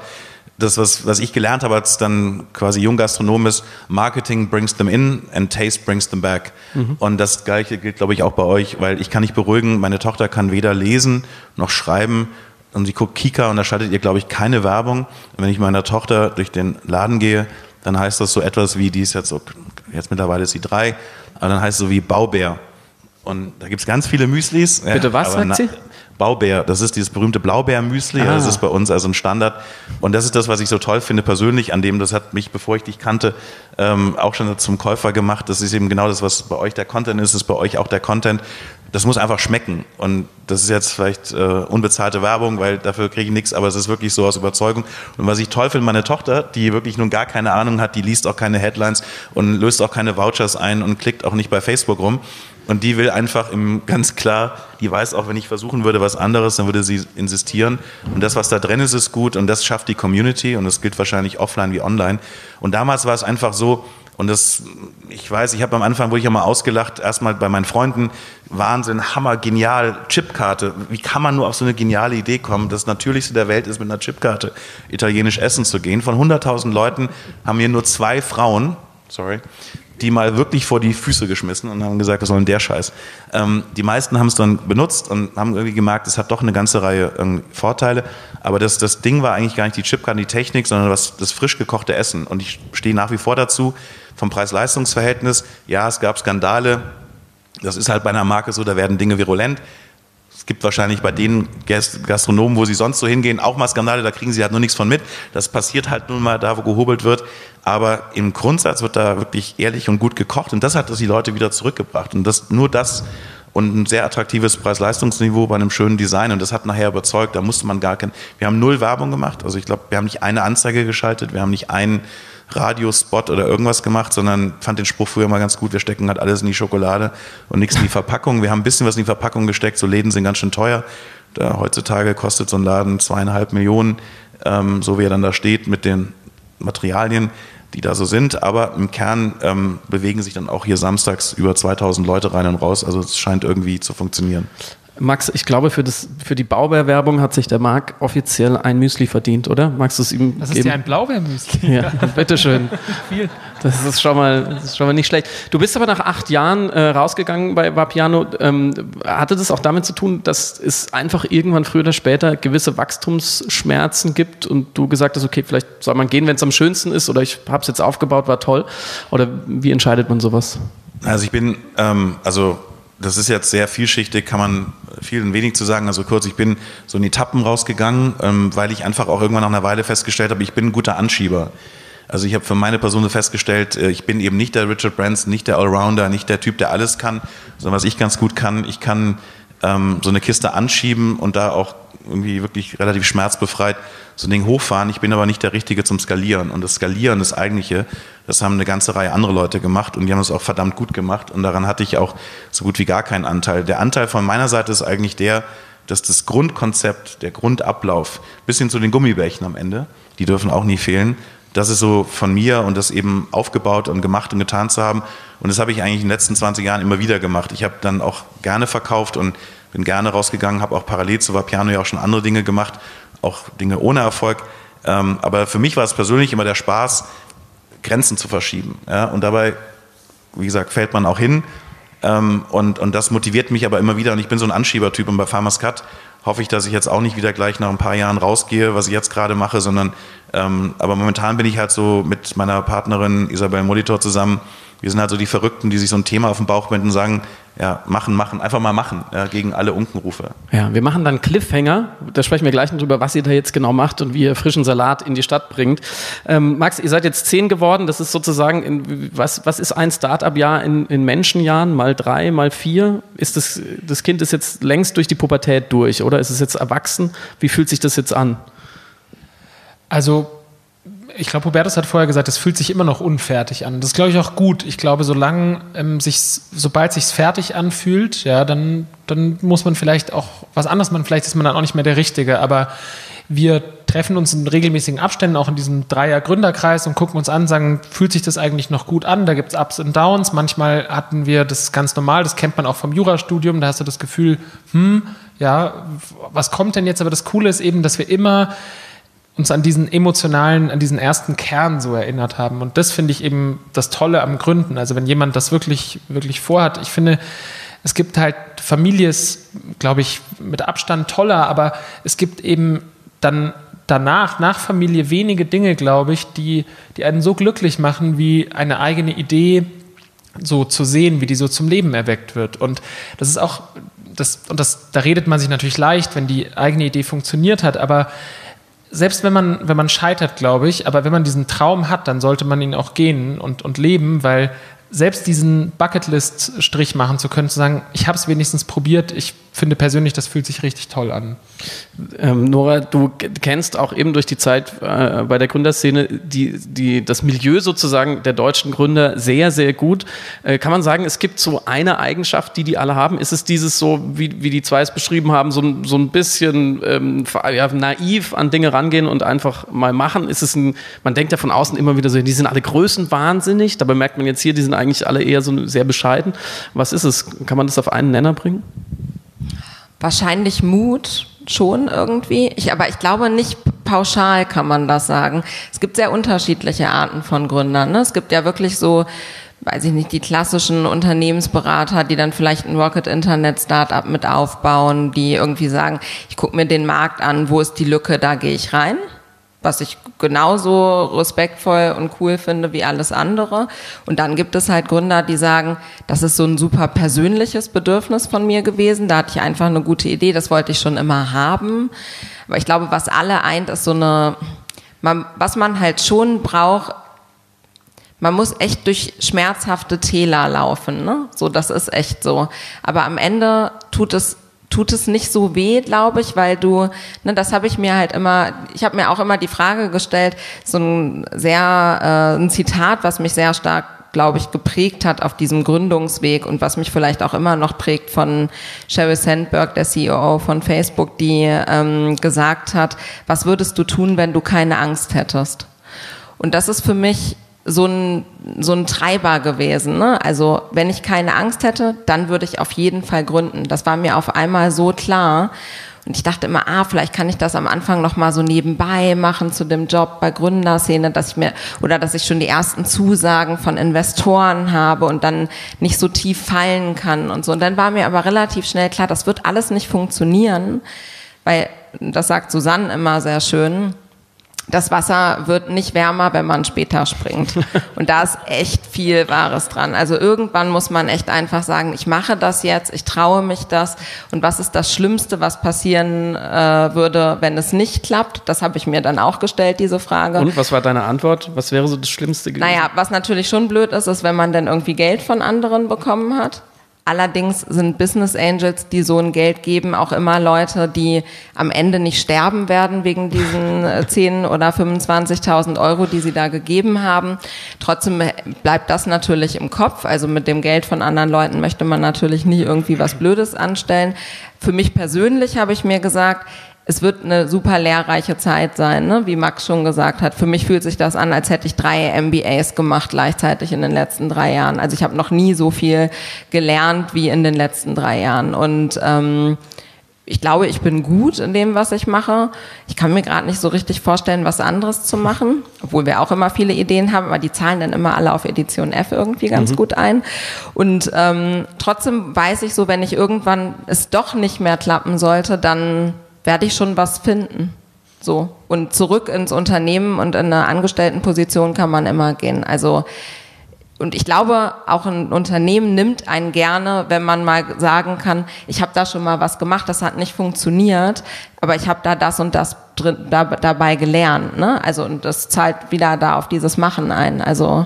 das, was, was ich gelernt habe als dann quasi Junggastronom ist, Marketing brings them in and taste brings them back. Mhm. Und das Gleiche gilt, glaube ich, auch bei euch, weil ich kann nicht beruhigen, meine Tochter kann weder lesen noch schreiben und sie guckt Kika und da schaltet ihr, glaube ich, keine Werbung. Und wenn ich meiner Tochter durch den Laden gehe, dann heißt das so etwas wie, die ist jetzt so, jetzt mittlerweile ist sie drei, aber dann heißt es so wie Baubär. Und da gibt es ganz viele Müslis. Bitte was, sagt sie? Baubär, das ist dieses berühmte Blaubeer-Müsli, ah. das ist bei uns also ein Standard. Und das ist das, was ich so toll finde persönlich an dem, das hat mich, bevor ich dich kannte, ähm, auch schon zum Käufer gemacht. Das ist eben genau das, was bei euch der Content ist, ist bei euch auch der Content. Das muss einfach schmecken. Und das ist jetzt vielleicht äh, unbezahlte Werbung, weil dafür kriege ich nichts, aber es ist wirklich so aus Überzeugung. Und was ich toll finde, meine Tochter, die wirklich nun gar keine Ahnung hat, die liest auch keine Headlines und löst auch keine Vouchers ein und klickt auch nicht bei Facebook rum. Und die will einfach im, ganz klar, die weiß auch, wenn ich versuchen würde, was anderes, dann würde sie insistieren. Und das, was da drin ist, ist gut und das schafft die Community und das gilt wahrscheinlich offline wie online. Und damals war es einfach so, und das, ich weiß, ich habe am Anfang, wurde ich auch mal ausgelacht, erstmal bei meinen Freunden, Wahnsinn, Hammer, genial, Chipkarte. Wie kann man nur auf so eine geniale Idee kommen? Das Natürlichste der Welt ist, mit einer Chipkarte italienisch essen zu gehen. Von 100.000 Leuten haben hier nur zwei Frauen, sorry, die mal wirklich vor die Füße geschmissen und haben gesagt, was soll denn der Scheiß? Ähm, die meisten haben es dann benutzt und haben irgendwie gemerkt, es hat doch eine ganze Reihe ähm, Vorteile. Aber das, das Ding war eigentlich gar nicht die Chipkarte, die Technik, sondern was, das frisch gekochte Essen. Und ich stehe nach wie vor dazu, vom Preis-Leistungs-Verhältnis, ja, es gab Skandale. Das ist halt bei einer Marke so, da werden Dinge virulent. Gibt wahrscheinlich bei den Gastronomen, wo sie sonst so hingehen, auch mal Skandale, da kriegen sie halt nur nichts von mit. Das passiert halt nun mal da, wo gehobelt wird. Aber im Grundsatz wird da wirklich ehrlich und gut gekocht und das hat das die Leute wieder zurückgebracht. Und das, nur das und ein sehr attraktives Preis-Leistungsniveau bei einem schönen Design und das hat nachher überzeugt, da musste man gar kein, wir haben null Werbung gemacht, also ich glaube, wir haben nicht eine Anzeige geschaltet, wir haben nicht einen Radiospot oder irgendwas gemacht, sondern fand den Spruch früher mal ganz gut, wir stecken halt alles in die Schokolade und nichts in die Verpackung. Wir haben ein bisschen was in die Verpackung gesteckt, so Läden sind ganz schön teuer. Da heutzutage kostet so ein Laden zweieinhalb Millionen, ähm, so wie er dann da steht mit den Materialien, die da so sind. Aber im Kern ähm, bewegen sich dann auch hier samstags über 2000 Leute rein und raus. Also es scheint irgendwie zu funktionieren. Max, ich glaube, für, das, für die Baubeerwerbung hat sich der Marc offiziell ein Müsli verdient, oder? Magst du es ihm das geben? ist ja ein Blaubeermüsli. Ja, bitteschön. das ist, schon mal, das ist schon mal nicht schlecht. Du bist aber nach acht Jahren äh, rausgegangen bei Vapiano. Ähm, hatte das auch damit zu tun, dass es einfach irgendwann früher oder später gewisse Wachstumsschmerzen gibt und du gesagt hast, okay, vielleicht soll man gehen, wenn es am schönsten ist oder ich habe es jetzt aufgebaut, war toll? Oder wie entscheidet man sowas? Also ich bin, ähm, also das ist jetzt sehr vielschichtig, kann man viel und wenig zu sagen. Also kurz, ich bin so in Etappen rausgegangen, ähm, weil ich einfach auch irgendwann nach einer Weile festgestellt habe, ich bin ein guter Anschieber. Also ich habe für meine Person festgestellt, äh, ich bin eben nicht der Richard Branson, nicht der Allrounder, nicht der Typ, der alles kann, sondern was ich ganz gut kann, ich kann ähm, so eine Kiste anschieben und da auch irgendwie wirklich relativ schmerzbefreit so ein Ding hochfahren. Ich bin aber nicht der Richtige zum Skalieren. Und das Skalieren, das eigentliche, das haben eine ganze Reihe andere Leute gemacht und die haben es auch verdammt gut gemacht. Und daran hatte ich auch so gut wie gar keinen Anteil. Der Anteil von meiner Seite ist eigentlich der, dass das Grundkonzept, der Grundablauf, bis hin zu den Gummibärchen am Ende, die dürfen auch nie fehlen. Das ist so von mir und das eben aufgebaut und gemacht und getan zu haben. Und das habe ich eigentlich in den letzten 20 Jahren immer wieder gemacht. Ich habe dann auch gerne verkauft und bin gerne rausgegangen, habe auch parallel zu Vapiano ja auch schon andere Dinge gemacht, auch Dinge ohne Erfolg. Ähm, aber für mich war es persönlich immer der Spaß, Grenzen zu verschieben. Ja? Und dabei, wie gesagt, fällt man auch hin. Ähm, und, und das motiviert mich aber immer wieder. Und ich bin so ein Anschiebertyp. Und bei Farmers Cut hoffe ich, dass ich jetzt auch nicht wieder gleich nach ein paar Jahren rausgehe, was ich jetzt gerade mache, sondern ähm, aber momentan bin ich halt so mit meiner Partnerin Isabel Molitor zusammen. Wir sind halt so die Verrückten, die sich so ein Thema auf den Bauch binden und sagen, ja, machen, machen, einfach mal machen, ja, gegen alle Unkenrufe. Ja, wir machen dann Cliffhanger. Da sprechen wir gleich noch drüber, was ihr da jetzt genau macht und wie ihr frischen Salat in die Stadt bringt. Ähm, Max, ihr seid jetzt zehn geworden. Das ist sozusagen, in, was, was ist ein Startup-Jahr in, in Menschenjahren? Mal drei, mal vier? Ist das, das Kind ist jetzt längst durch die Pubertät durch, oder? Ist es jetzt erwachsen? Wie fühlt sich das jetzt an? Also ich glaube, Hubertus hat vorher gesagt, es fühlt sich immer noch unfertig an. Das ist, glaube ich, auch gut. Ich glaube, solange ähm, sich, sobald sich fertig anfühlt, ja, dann, dann muss man vielleicht auch was anderes machen. Vielleicht ist man dann auch nicht mehr der Richtige. Aber wir treffen uns in regelmäßigen Abständen, auch in diesem Dreier-Gründerkreis und gucken uns an, sagen, fühlt sich das eigentlich noch gut an? Da gibt es Ups und Downs. Manchmal hatten wir, das ist ganz normal, das kennt man auch vom Jurastudium, da hast du das Gefühl, hm, ja, was kommt denn jetzt? Aber das Coole ist eben, dass wir immer uns an diesen emotionalen, an diesen ersten Kern so erinnert haben. Und das finde ich eben das Tolle am Gründen. Also wenn jemand das wirklich, wirklich vorhat, ich finde, es gibt halt Familie ist, glaube ich, mit Abstand toller, aber es gibt eben dann danach, nach Familie, wenige Dinge, glaube ich, die, die einen so glücklich machen, wie eine eigene Idee so zu sehen, wie die so zum Leben erweckt wird. Und das ist auch das, und das, da redet man sich natürlich leicht, wenn die eigene Idee funktioniert hat, aber selbst wenn man, wenn man scheitert, glaube ich, aber wenn man diesen Traum hat, dann sollte man ihn auch gehen und, und leben, weil selbst diesen Bucketlist-Strich machen zu können, zu sagen, ich habe es wenigstens probiert, ich finde persönlich, das fühlt sich richtig toll an. Ähm, Nora, du kennst auch eben durch die Zeit äh, bei der Gründerszene die, die, das Milieu sozusagen der deutschen Gründer sehr, sehr gut. Äh, kann man sagen, es gibt so eine Eigenschaft, die die alle haben? Ist es dieses so, wie, wie die zwei es beschrieben haben, so, so ein bisschen ähm, ja, naiv an Dinge rangehen und einfach mal machen? Ist es ein, man denkt ja von außen immer wieder so, die sind alle größenwahnsinnig, dabei merkt man jetzt hier, die sind eigentlich alle eher so sehr bescheiden. Was ist es? Kann man das auf einen Nenner bringen? Wahrscheinlich Mut schon irgendwie. Ich, aber ich glaube nicht pauschal kann man das sagen. Es gibt sehr unterschiedliche Arten von Gründern. Ne? Es gibt ja wirklich so, weiß ich nicht, die klassischen Unternehmensberater, die dann vielleicht ein Rocket Internet Startup mit aufbauen, die irgendwie sagen, ich gucke mir den Markt an, wo ist die Lücke, da gehe ich rein was ich genauso respektvoll und cool finde wie alles andere. Und dann gibt es halt Gründer, die sagen, das ist so ein super persönliches Bedürfnis von mir gewesen. Da hatte ich einfach eine gute Idee, das wollte ich schon immer haben. Aber ich glaube, was alle eint, ist so eine, man, was man halt schon braucht, man muss echt durch schmerzhafte Täler laufen, ne? So, das ist echt so. Aber am Ende tut es tut es nicht so weh, glaube ich, weil du, ne, das habe ich mir halt immer, ich habe mir auch immer die Frage gestellt, so ein sehr, äh, ein Zitat, was mich sehr stark glaube ich, geprägt hat auf diesem Gründungsweg und was mich vielleicht auch immer noch prägt von Sheryl Sandberg, der CEO von Facebook, die ähm, gesagt hat, was würdest du tun, wenn du keine Angst hättest? Und das ist für mich so ein, so ein Treiber gewesen. Ne? Also wenn ich keine Angst hätte, dann würde ich auf jeden Fall gründen. Das war mir auf einmal so klar. Und ich dachte immer, ah, vielleicht kann ich das am Anfang noch mal so nebenbei machen zu dem Job bei Gründerszene, dass ich mir oder dass ich schon die ersten Zusagen von Investoren habe und dann nicht so tief fallen kann und so. Und dann war mir aber relativ schnell klar, das wird alles nicht funktionieren, weil das sagt Susanne immer sehr schön das Wasser wird nicht wärmer, wenn man später springt. Und da ist echt viel Wahres dran. Also irgendwann muss man echt einfach sagen, ich mache das jetzt, ich traue mich das. Und was ist das Schlimmste, was passieren äh, würde, wenn es nicht klappt? Das habe ich mir dann auch gestellt, diese Frage. Und was war deine Antwort? Was wäre so das Schlimmste gewesen? Naja, was natürlich schon blöd ist, ist, wenn man dann irgendwie Geld von anderen bekommen hat. Allerdings sind Business Angels, die so ein Geld geben, auch immer Leute, die am Ende nicht sterben werden wegen diesen 10 äh, oder 25.000 Euro, die sie da gegeben haben. Trotzdem bleibt das natürlich im Kopf. Also mit dem Geld von anderen Leuten möchte man natürlich nie irgendwie was Blödes anstellen. Für mich persönlich habe ich mir gesagt, es wird eine super lehrreiche Zeit sein, ne? wie Max schon gesagt hat. Für mich fühlt sich das an, als hätte ich drei MBAs gemacht gleichzeitig in den letzten drei Jahren. Also ich habe noch nie so viel gelernt wie in den letzten drei Jahren. Und ähm, ich glaube, ich bin gut in dem, was ich mache. Ich kann mir gerade nicht so richtig vorstellen, was anderes zu machen, obwohl wir auch immer viele Ideen haben, aber die zahlen dann immer alle auf Edition F irgendwie ganz mhm. gut ein. Und ähm, trotzdem weiß ich so, wenn ich irgendwann es doch nicht mehr klappen sollte, dann werde ich schon was finden. So. Und zurück ins Unternehmen und in eine Angestelltenposition kann man immer gehen. Also, und ich glaube, auch ein Unternehmen nimmt einen gerne, wenn man mal sagen kann, ich habe da schon mal was gemacht, das hat nicht funktioniert, aber ich habe da das und das drin, da, dabei gelernt. Ne? Also und das zahlt wieder da auf dieses Machen ein. Also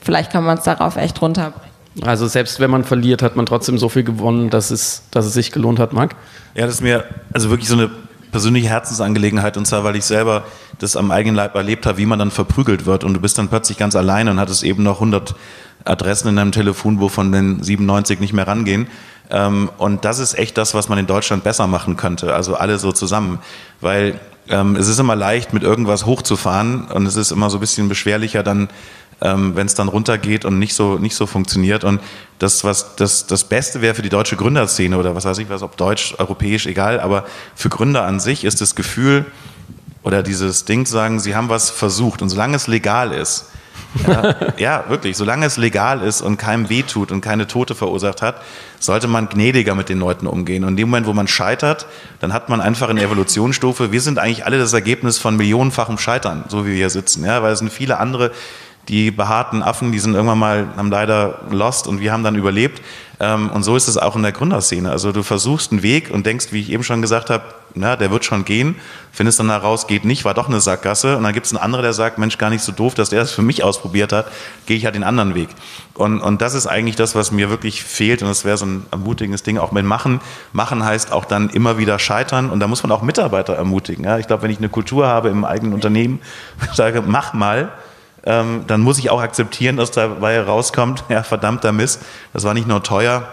vielleicht kann man es darauf echt runterbringen. Also selbst wenn man verliert, hat man trotzdem so viel gewonnen, dass es, dass es sich gelohnt hat, Marc? Ja, das ist mir also wirklich so eine persönliche Herzensangelegenheit. Und zwar, weil ich selber das am eigenen Leib erlebt habe, wie man dann verprügelt wird. Und du bist dann plötzlich ganz alleine und hattest eben noch 100 Adressen in deinem Telefonbuch, von den 97 nicht mehr rangehen. Ähm, und das ist echt das, was man in Deutschland besser machen könnte, also alle so zusammen, weil ähm, es ist immer leicht, mit irgendwas hochzufahren. Und es ist immer so ein bisschen beschwerlicher, dann ähm, wenn es dann runtergeht und nicht so, nicht so funktioniert. Und das, was das, das Beste wäre für die deutsche Gründerszene oder was weiß ich was, ob deutsch, europäisch, egal, aber für Gründer an sich ist das Gefühl oder dieses Ding zu sagen, sie haben was versucht und solange es legal ist, ja, ja, wirklich. Solange es legal ist und keinem wehtut und keine Tote verursacht hat, sollte man gnädiger mit den Leuten umgehen. Und in dem Moment, wo man scheitert, dann hat man einfach eine Evolutionsstufe. Wir sind eigentlich alle das Ergebnis von millionenfachem Scheitern, so wie wir hier sitzen. Ja, weil es sind viele andere, die behaarten Affen, die sind irgendwann mal, haben leider lost und wir haben dann überlebt. Ähm, und so ist es auch in der Gründerszene. Also du versuchst einen Weg und denkst, wie ich eben schon gesagt habe, na, der wird schon gehen, findest dann heraus, geht nicht, war doch eine Sackgasse. Und dann gibt es einen anderen, der sagt, Mensch, gar nicht so doof, dass der das für mich ausprobiert hat, gehe ich halt den anderen Weg. Und, und das ist eigentlich das, was mir wirklich fehlt. Und das wäre so ein ermutigendes Ding, auch mit Machen. Machen heißt auch dann immer wieder scheitern. Und da muss man auch Mitarbeiter ermutigen. Ja? Ich glaube, wenn ich eine Kultur habe im eigenen Unternehmen, sage, mach mal, ähm, dann muss ich auch akzeptieren, dass dabei rauskommt, ja, verdammter Mist, das war nicht nur teuer,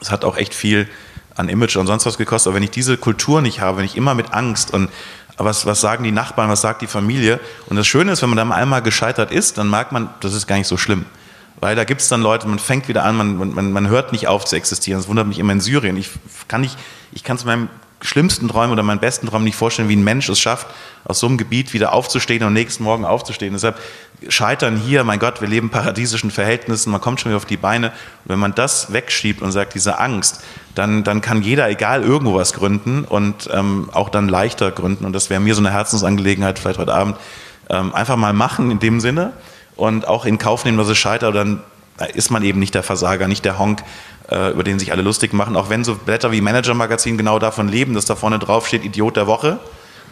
es hat auch echt viel an Image und sonst was gekostet. Aber wenn ich diese Kultur nicht habe, wenn ich immer mit Angst und was, was sagen die Nachbarn, was sagt die Familie? Und das Schöne ist, wenn man dann einmal gescheitert ist, dann merkt man, das ist gar nicht so schlimm. Weil da gibt es dann Leute, man fängt wieder an, man, man, man hört nicht auf zu existieren. Das wundert mich immer in Syrien. Ich kann nicht, ich kann zu meinem schlimmsten Träumen oder meinen besten Träumen nicht vorstellen, wie ein Mensch es schafft, aus so einem Gebiet wieder aufzustehen und am nächsten Morgen aufzustehen. Deshalb scheitern hier, mein Gott, wir leben paradiesischen Verhältnissen, man kommt schon wieder auf die Beine. Und wenn man das wegschiebt und sagt, diese Angst, dann, dann kann jeder, egal, irgendwo was gründen und ähm, auch dann leichter gründen. Und das wäre mir so eine Herzensangelegenheit, vielleicht heute Abend, ähm, einfach mal machen in dem Sinne und auch in Kauf nehmen, dass es scheitert. Dann ist man eben nicht der Versager, nicht der Honk, äh, über den sich alle lustig machen, auch wenn so Blätter wie Manager Magazin genau davon leben, dass da vorne drauf steht Idiot der Woche.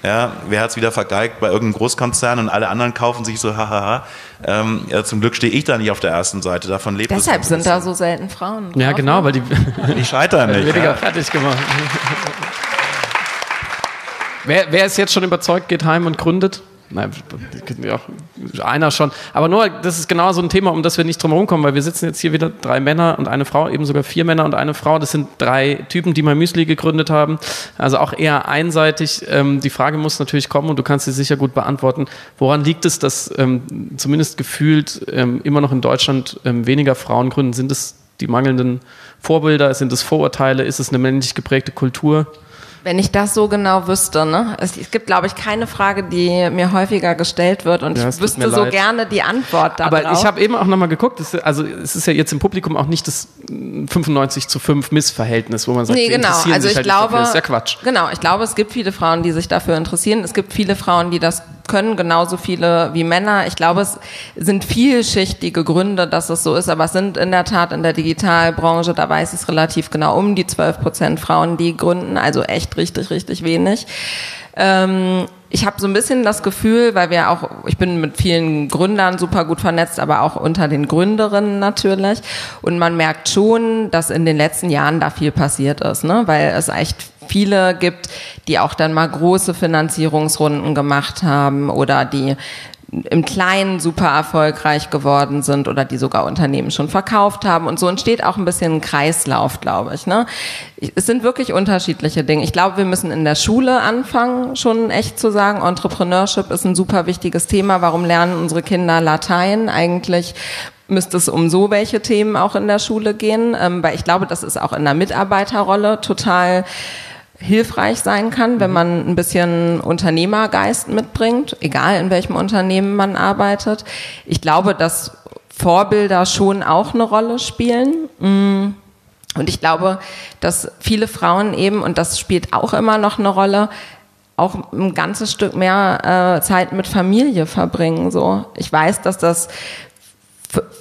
Ja, wer hat es wieder vergeigt bei irgendeinem Großkonzern und alle anderen kaufen sich so, hahaha. Ähm, ja, zum Glück stehe ich da nicht auf der ersten Seite. Davon lebt Deshalb sind da so selten Frauen. Ja, genau, weil die, die scheitern nicht. Weniger ja. fertig gemacht. wer, wer ist jetzt schon überzeugt, geht heim und gründet? Nein, einer schon. Aber nur, das ist genau so ein Thema, um das wir nicht drum herum kommen, weil wir sitzen jetzt hier wieder drei Männer und eine Frau, eben sogar vier Männer und eine Frau. Das sind drei Typen, die mal Müsli gegründet haben. Also auch eher einseitig. Ähm, die Frage muss natürlich kommen und du kannst sie sicher gut beantworten. Woran liegt es, dass ähm, zumindest gefühlt ähm, immer noch in Deutschland ähm, weniger Frauen gründen? Sind es die mangelnden Vorbilder? Sind es Vorurteile? Ist es eine männlich geprägte Kultur? Wenn ich das so genau wüsste, ne? Es, es gibt, glaube ich, keine Frage, die mir häufiger gestellt wird und ja, ich wüsste so gerne die Antwort darauf. Aber ich habe eben auch nochmal geguckt, das, also es ist ja jetzt im Publikum auch nicht das 95 zu 5 Missverhältnis, wo man sagt, nee, genau. also ich halt glaube, das ist ja Quatsch. Genau, ich glaube, es gibt viele Frauen, die sich dafür interessieren. Es gibt viele Frauen, die das können, genauso viele wie Männer. Ich glaube, es sind vielschichtige Gründe, dass es so ist, aber es sind in der Tat in der Digitalbranche, da weiß ich es relativ genau, um die 12 Prozent Frauen, die gründen, also echt richtig, richtig wenig. Ähm, ich habe so ein bisschen das Gefühl, weil wir auch, ich bin mit vielen Gründern super gut vernetzt, aber auch unter den Gründerinnen natürlich. Und man merkt schon, dass in den letzten Jahren da viel passiert ist, ne? weil es echt viele gibt, die auch dann mal große Finanzierungsrunden gemacht haben oder die im Kleinen super erfolgreich geworden sind oder die sogar Unternehmen schon verkauft haben. Und so entsteht auch ein bisschen ein Kreislauf, glaube ich. Ne? Es sind wirklich unterschiedliche Dinge. Ich glaube, wir müssen in der Schule anfangen, schon echt zu sagen, Entrepreneurship ist ein super wichtiges Thema. Warum lernen unsere Kinder Latein? Eigentlich müsste es um so welche Themen auch in der Schule gehen, ähm, weil ich glaube, das ist auch in der Mitarbeiterrolle total hilfreich sein kann, wenn man ein bisschen Unternehmergeist mitbringt, egal in welchem Unternehmen man arbeitet. Ich glaube, dass Vorbilder schon auch eine Rolle spielen. Mm. Und ich glaube, dass viele Frauen eben, und das spielt auch immer noch eine Rolle, auch ein ganzes Stück mehr äh, Zeit mit Familie verbringen. So, ich weiß, dass das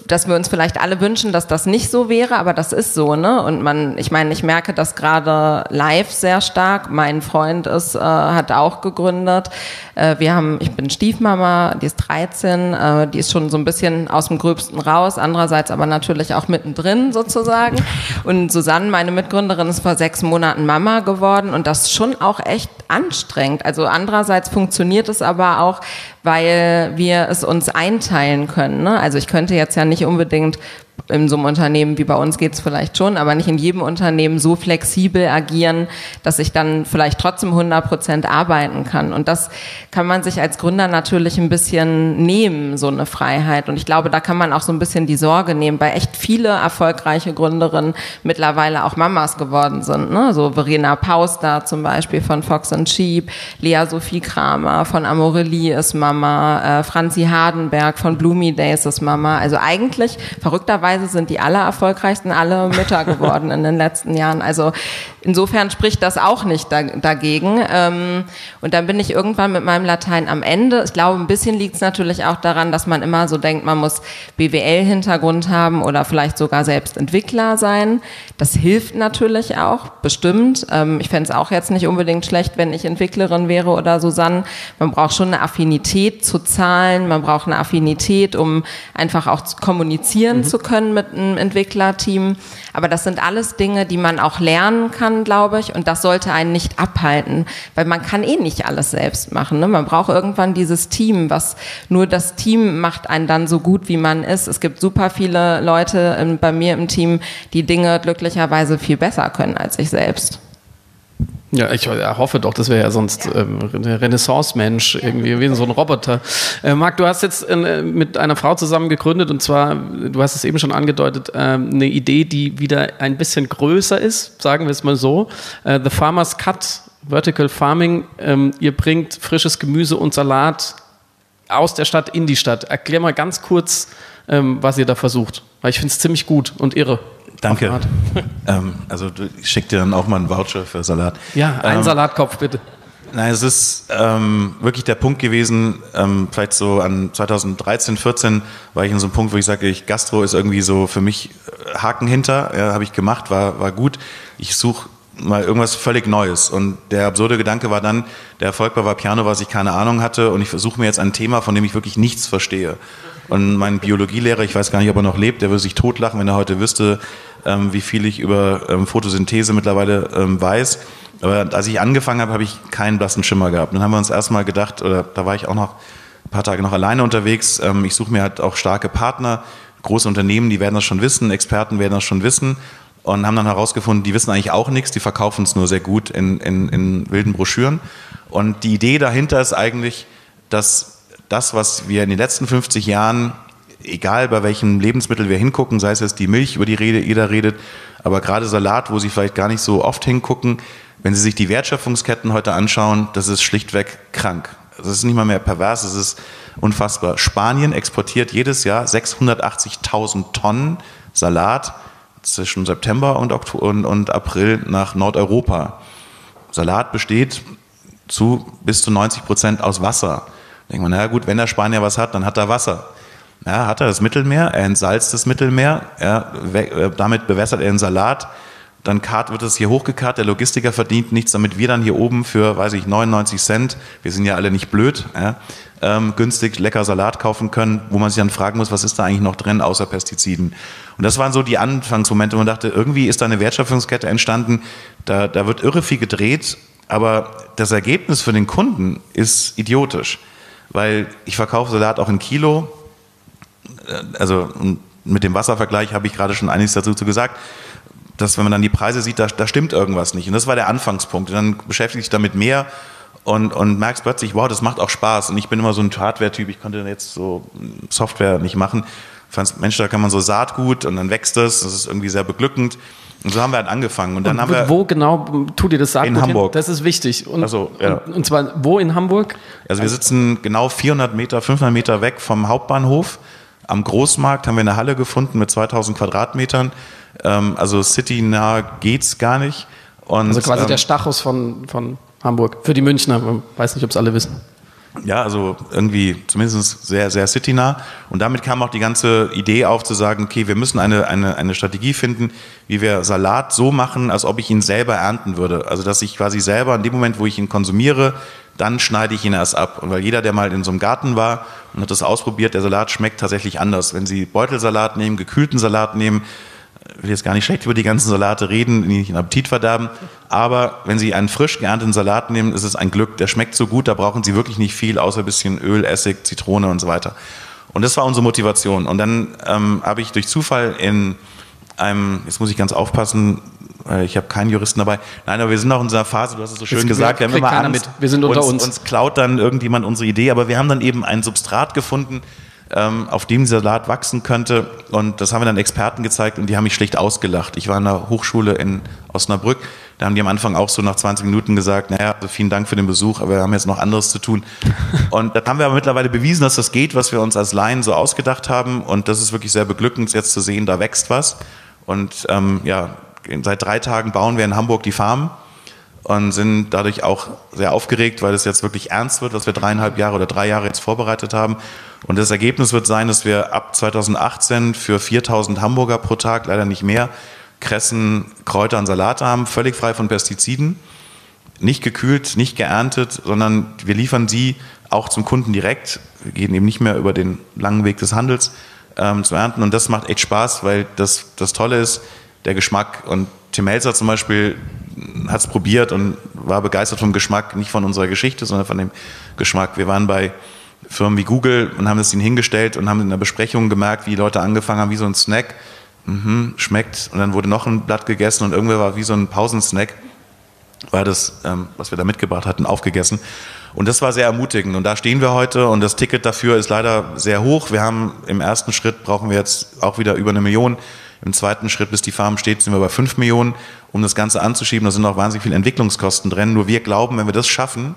dass wir uns vielleicht alle wünschen, dass das nicht so wäre, aber das ist so, ne? Und man, ich meine, ich merke das gerade live sehr stark. Mein Freund ist, äh, hat auch gegründet. Äh, wir haben, ich bin Stiefmama, die ist 13, äh, die ist schon so ein bisschen aus dem Gröbsten raus, andererseits aber natürlich auch mittendrin sozusagen. Und Susanne, meine Mitgründerin, ist vor sechs Monaten Mama geworden und das schon auch echt anstrengend. Also andererseits funktioniert es aber auch, weil wir es uns einteilen können. Ne? Also ich könnte jetzt ja nicht unbedingt in so einem Unternehmen wie bei uns geht es vielleicht schon, aber nicht in jedem Unternehmen so flexibel agieren, dass ich dann vielleicht trotzdem 100 Prozent arbeiten kann. Und das kann man sich als Gründer natürlich ein bisschen nehmen, so eine Freiheit. Und ich glaube, da kann man auch so ein bisschen die Sorge nehmen, weil echt viele erfolgreiche Gründerinnen mittlerweile auch Mamas geworden sind. Ne? So Verena Pauster zum Beispiel von Fox and Sheep, Lea Sophie Kramer von Amorelie ist Mama, äh, Franzi Hardenberg von Bloomy Days ist Mama. Also eigentlich verrückterweise sind die aller erfolgreichsten alle Mütter geworden in den letzten Jahren. Also insofern spricht das auch nicht da, dagegen. Ähm, und dann bin ich irgendwann mit meinem Latein am Ende. Ich glaube, ein bisschen liegt es natürlich auch daran, dass man immer so denkt, man muss BWL-Hintergrund haben oder vielleicht sogar selbst Entwickler sein. Das hilft natürlich auch, bestimmt. Ähm, ich fände es auch jetzt nicht unbedingt schlecht, wenn ich Entwicklerin wäre oder Susanne. Man braucht schon eine Affinität zu Zahlen, man braucht eine Affinität, um einfach auch kommunizieren mhm. zu können mit einem Entwicklerteam. Aber das sind alles Dinge, die man auch lernen kann, glaube ich. Und das sollte einen nicht abhalten, weil man kann eh nicht alles selbst machen. Ne? Man braucht irgendwann dieses Team, was nur das Team macht einen dann so gut, wie man ist. Es gibt super viele Leute in, bei mir im Team, die Dinge glücklicherweise viel besser können als ich selbst. Ja, ich hoffe doch, das wäre ja sonst ähm, der Renaissance-Mensch, irgendwie wie so ein Roboter. Äh, Marc, du hast jetzt äh, mit einer Frau zusammen gegründet und zwar, du hast es eben schon angedeutet, äh, eine Idee, die wieder ein bisschen größer ist, sagen wir es mal so. Äh, The Farmer's Cut, Vertical Farming. Ähm, ihr bringt frisches Gemüse und Salat aus der Stadt in die Stadt. Erklär mal ganz kurz, ähm, was ihr da versucht, weil ich finde es ziemlich gut und irre. Danke. ähm, also ich schicke dir dann auch mal einen Voucher für Salat. Ja, einen ähm, Salatkopf bitte. Nein, es ist ähm, wirklich der Punkt gewesen, ähm, vielleicht so an 2013, 14 war ich in so einem Punkt, wo ich sage, ich, Gastro ist irgendwie so für mich äh, Haken hinter, ja, habe ich gemacht, war, war gut. Ich suche mal irgendwas völlig Neues. Und der absurde Gedanke war dann, der Erfolg bei Piano, was ich keine Ahnung hatte und ich versuche mir jetzt ein Thema, von dem ich wirklich nichts verstehe. Und mein Biologielehrer, ich weiß gar nicht, ob er noch lebt, der würde sich totlachen, wenn er heute wüsste, ähm, wie viel ich über ähm, Photosynthese mittlerweile ähm, weiß. Aber als ich angefangen habe, habe ich keinen blassen Schimmer gehabt. Dann haben wir uns erstmal gedacht, oder da war ich auch noch ein paar Tage noch alleine unterwegs. Ähm, ich suche mir halt auch starke Partner, große Unternehmen, die werden das schon wissen, Experten werden das schon wissen und haben dann herausgefunden, die wissen eigentlich auch nichts, die verkaufen es nur sehr gut in, in, in wilden Broschüren. Und die Idee dahinter ist eigentlich, dass das, was wir in den letzten 50 Jahren, egal bei welchem Lebensmittel wir hingucken, sei es jetzt die Milch, über die Rede, jeder redet, aber gerade Salat, wo Sie vielleicht gar nicht so oft hingucken, wenn Sie sich die Wertschöpfungsketten heute anschauen, das ist schlichtweg krank. Das ist nicht mal mehr pervers, es ist unfassbar. Spanien exportiert jedes Jahr 680.000 Tonnen Salat zwischen September und, und, und April nach Nordeuropa. Salat besteht zu bis zu 90 Prozent aus Wasser. Denkt man, naja gut, wenn der Spanier was hat, dann hat er Wasser. Ja, hat er das Mittelmeer, er entsalzt das Mittelmeer, ja, äh, damit bewässert er den Salat, dann wird es hier hochgekarrt, der Logistiker verdient nichts, damit wir dann hier oben für, weiß ich, 99 Cent, wir sind ja alle nicht blöd, ja, ähm, günstig lecker Salat kaufen können, wo man sich dann fragen muss, was ist da eigentlich noch drin, außer Pestiziden. Und das waren so die Anfangsmomente, wo man dachte, irgendwie ist da eine Wertschöpfungskette entstanden, da, da wird irre viel gedreht, aber das Ergebnis für den Kunden ist idiotisch weil ich verkaufe Salat auch in Kilo. Äh, also mit dem Wasservergleich habe ich gerade schon einiges dazu gesagt, dass wenn man dann die Preise sieht, da, da stimmt irgendwas nicht. Und das war der Anfangspunkt. Und dann beschäftige ich damit mehr und, und merkst plötzlich, wow, das macht auch Spaß. Und ich bin immer so ein Hardware-Typ, ich konnte jetzt so Software nicht machen. Ich fand, Mensch, da kann man so Saatgut und dann wächst es, das ist irgendwie sehr beglückend. Und so haben wir halt angefangen. Und dann und haben wir wo genau tut ihr das Saatgut In Hamburg. Hin? Das ist wichtig. Und, also, ja. und, und, zwar wo in Hamburg? Also wir sitzen genau 400 Meter, 500 Meter weg vom Hauptbahnhof. Am Großmarkt haben wir eine Halle gefunden mit 2000 Quadratmetern. Ähm, also citynah geht's gar nicht. Und, also quasi ähm, der Stachus von, von Hamburg. Für die Münchner, ich weiß nicht, ob es alle wissen. Ja, also irgendwie zumindest sehr, sehr citynah. Und damit kam auch die ganze Idee auf zu sagen, okay, wir müssen eine, eine, eine Strategie finden, wie wir Salat so machen, als ob ich ihn selber ernten würde. Also dass ich quasi selber in dem Moment, wo ich ihn konsumiere, dann schneide ich ihn erst ab. Und weil jeder, der mal in so einem Garten war und hat das ausprobiert, der Salat schmeckt tatsächlich anders. Wenn Sie Beutelsalat nehmen, gekühlten Salat nehmen, will jetzt gar nicht schlecht über die ganzen Salate reden, die nicht den Appetit verderben, aber wenn Sie einen frisch geernteten Salat nehmen, ist es ein Glück. Der schmeckt so gut, da brauchen Sie wirklich nicht viel, außer ein bisschen Öl, Essig, Zitrone und so weiter. Und das war unsere Motivation. Und dann ähm, habe ich durch Zufall in einem, jetzt muss ich ganz aufpassen, ich habe keinen Juristen dabei. Nein, aber wir sind auch in dieser Phase, du hast es so schön das gesagt, wir haben immer Angst, mit. wir sind unter uns, uns. Uns klaut dann irgendjemand unsere Idee, aber wir haben dann eben ein Substrat gefunden, auf dem dieser Salat wachsen könnte. Und das haben wir dann Experten gezeigt und die haben mich schlicht ausgelacht. Ich war an der Hochschule in Osnabrück. Da haben die am Anfang auch so nach 20 Minuten gesagt, naja, also vielen Dank für den Besuch, aber wir haben jetzt noch anderes zu tun. Und da haben wir aber mittlerweile bewiesen, dass das geht, was wir uns als Laien so ausgedacht haben. Und das ist wirklich sehr beglückend, jetzt zu sehen, da wächst was. Und ähm, ja, seit drei Tagen bauen wir in Hamburg die Farm und sind dadurch auch sehr aufgeregt, weil es jetzt wirklich ernst wird, was wir dreieinhalb Jahre oder drei Jahre jetzt vorbereitet haben. Und das Ergebnis wird sein, dass wir ab 2018 für 4000 Hamburger pro Tag, leider nicht mehr, Kressen, Kräuter und Salate haben, völlig frei von Pestiziden, nicht gekühlt, nicht geerntet, sondern wir liefern sie auch zum Kunden direkt. Wir gehen eben nicht mehr über den langen Weg des Handels ähm, zu ernten. Und das macht echt Spaß, weil das, das Tolle ist, der Geschmack. Und Tim Melzer zum Beispiel hat es probiert und war begeistert vom Geschmack, nicht von unserer Geschichte, sondern von dem Geschmack. Wir waren bei Firmen wie Google und haben es ihnen hingestellt und haben in der Besprechung gemerkt, wie Leute angefangen haben, wie so ein Snack. Mhm, schmeckt. Und dann wurde noch ein Blatt gegessen und irgendwer war wie so ein Pausensnack, war das, ähm, was wir da mitgebracht hatten, aufgegessen. Und das war sehr ermutigend. Und da stehen wir heute und das Ticket dafür ist leider sehr hoch. Wir haben im ersten Schritt brauchen wir jetzt auch wieder über eine Million. Im zweiten Schritt, bis die Farm steht, sind wir bei fünf Millionen, um das Ganze anzuschieben. Da sind auch wahnsinnig viele Entwicklungskosten drin. Nur wir glauben, wenn wir das schaffen,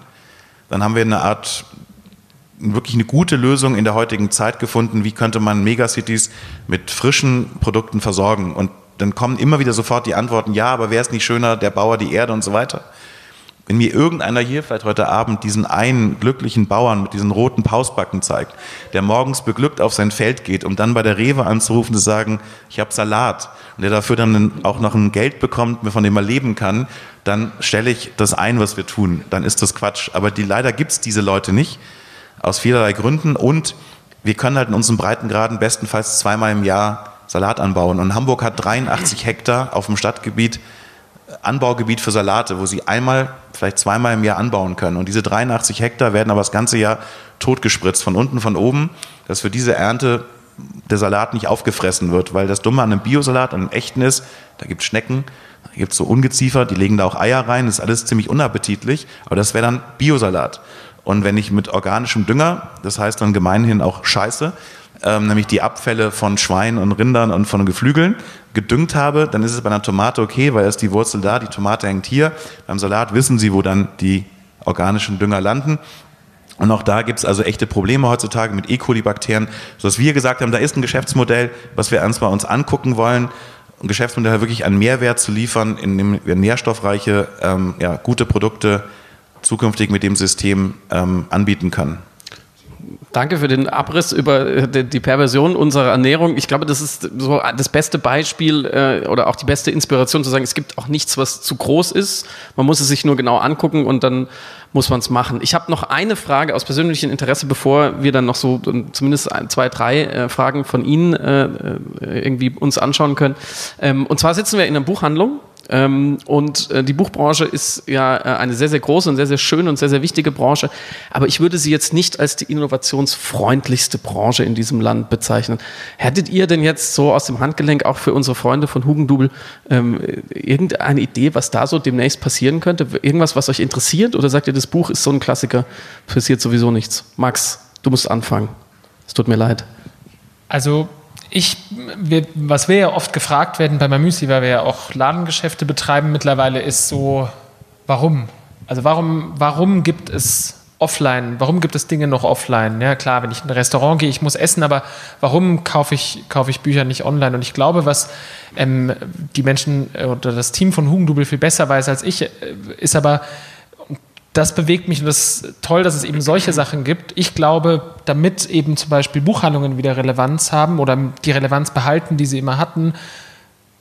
dann haben wir eine Art, wirklich eine gute Lösung in der heutigen Zeit gefunden. Wie könnte man Megacities mit frischen Produkten versorgen? Und dann kommen immer wieder sofort die Antworten, ja, aber wäre es nicht schöner, der Bauer, die Erde und so weiter. Wenn mir irgendeiner hier vielleicht heute Abend diesen einen glücklichen Bauern mit diesen roten Pausbacken zeigt, der morgens beglückt auf sein Feld geht, um dann bei der Rewe anzurufen zu sagen, ich habe Salat und der dafür dann auch noch ein Geld bekommt, von dem er leben kann, dann stelle ich das ein, was wir tun. Dann ist das Quatsch. Aber die, leider gibt es diese Leute nicht, aus vielerlei Gründen und wir können halt in unseren Breitengraden bestenfalls zweimal im Jahr Salat anbauen. Und Hamburg hat 83 Hektar auf dem Stadtgebiet Anbaugebiet für Salate, wo sie einmal, vielleicht zweimal im Jahr anbauen können. Und diese 83 Hektar werden aber das ganze Jahr totgespritzt, von unten, von oben, dass für diese Ernte der Salat nicht aufgefressen wird. Weil das Dumme an einem Biosalat, an einem echten ist, da gibt es Schnecken, da gibt es so Ungeziefer, die legen da auch Eier rein, das ist alles ziemlich unappetitlich, aber das wäre dann Biosalat. Und wenn ich mit organischem Dünger, das heißt dann gemeinhin auch Scheiße, ähm, nämlich die Abfälle von Schweinen und Rindern und von Geflügeln, gedüngt habe, dann ist es bei einer Tomate okay, weil ist die Wurzel da, die Tomate hängt hier. Beim Salat wissen Sie, wo dann die organischen Dünger landen. Und auch da gibt es also echte Probleme heutzutage mit E. coli-Bakterien, sodass wir gesagt haben, da ist ein Geschäftsmodell, was wir uns mal uns angucken wollen, ein Geschäftsmodell wirklich einen Mehrwert zu liefern, in dem wir nährstoffreiche, ähm, ja, gute Produkte zukünftig mit dem System ähm, anbieten können. Danke für den Abriss über äh, die Perversion unserer Ernährung. Ich glaube, das ist so das beste Beispiel äh, oder auch die beste Inspiration zu sagen, es gibt auch nichts, was zu groß ist. Man muss es sich nur genau angucken und dann muss man es machen. Ich habe noch eine Frage aus persönlichem Interesse, bevor wir dann noch so zumindest ein, zwei, drei äh, Fragen von Ihnen äh, irgendwie uns anschauen können. Ähm, und zwar sitzen wir in einer Buchhandlung ähm, und äh, die Buchbranche ist ja äh, eine sehr, sehr große und sehr, sehr schöne und sehr, sehr wichtige Branche. Aber ich würde sie jetzt nicht als die innovationsfreundlichste Branche in diesem Land bezeichnen. Hättet ihr denn jetzt so aus dem Handgelenk auch für unsere Freunde von Hugendubel ähm, irgendeine Idee, was da so demnächst passieren könnte? Irgendwas, was euch interessiert? Oder sagt ihr, das Buch ist so ein Klassiker, passiert sowieso nichts? Max, du musst anfangen. Es tut mir leid. Also ich, wir, was wir ja oft gefragt werden bei Mamüsli, weil wir ja auch Ladengeschäfte betreiben mittlerweile, ist so, warum? Also warum, warum gibt es offline? Warum gibt es Dinge noch offline? Ja klar, wenn ich in ein Restaurant gehe, ich muss essen, aber warum kaufe ich, kaufe ich Bücher nicht online? Und ich glaube, was ähm, die Menschen oder das Team von Hugendubel viel besser weiß als ich, äh, ist aber, das bewegt mich und das ist toll, dass es eben solche Sachen gibt. Ich glaube, damit eben zum Beispiel Buchhandlungen wieder Relevanz haben oder die Relevanz behalten, die sie immer hatten,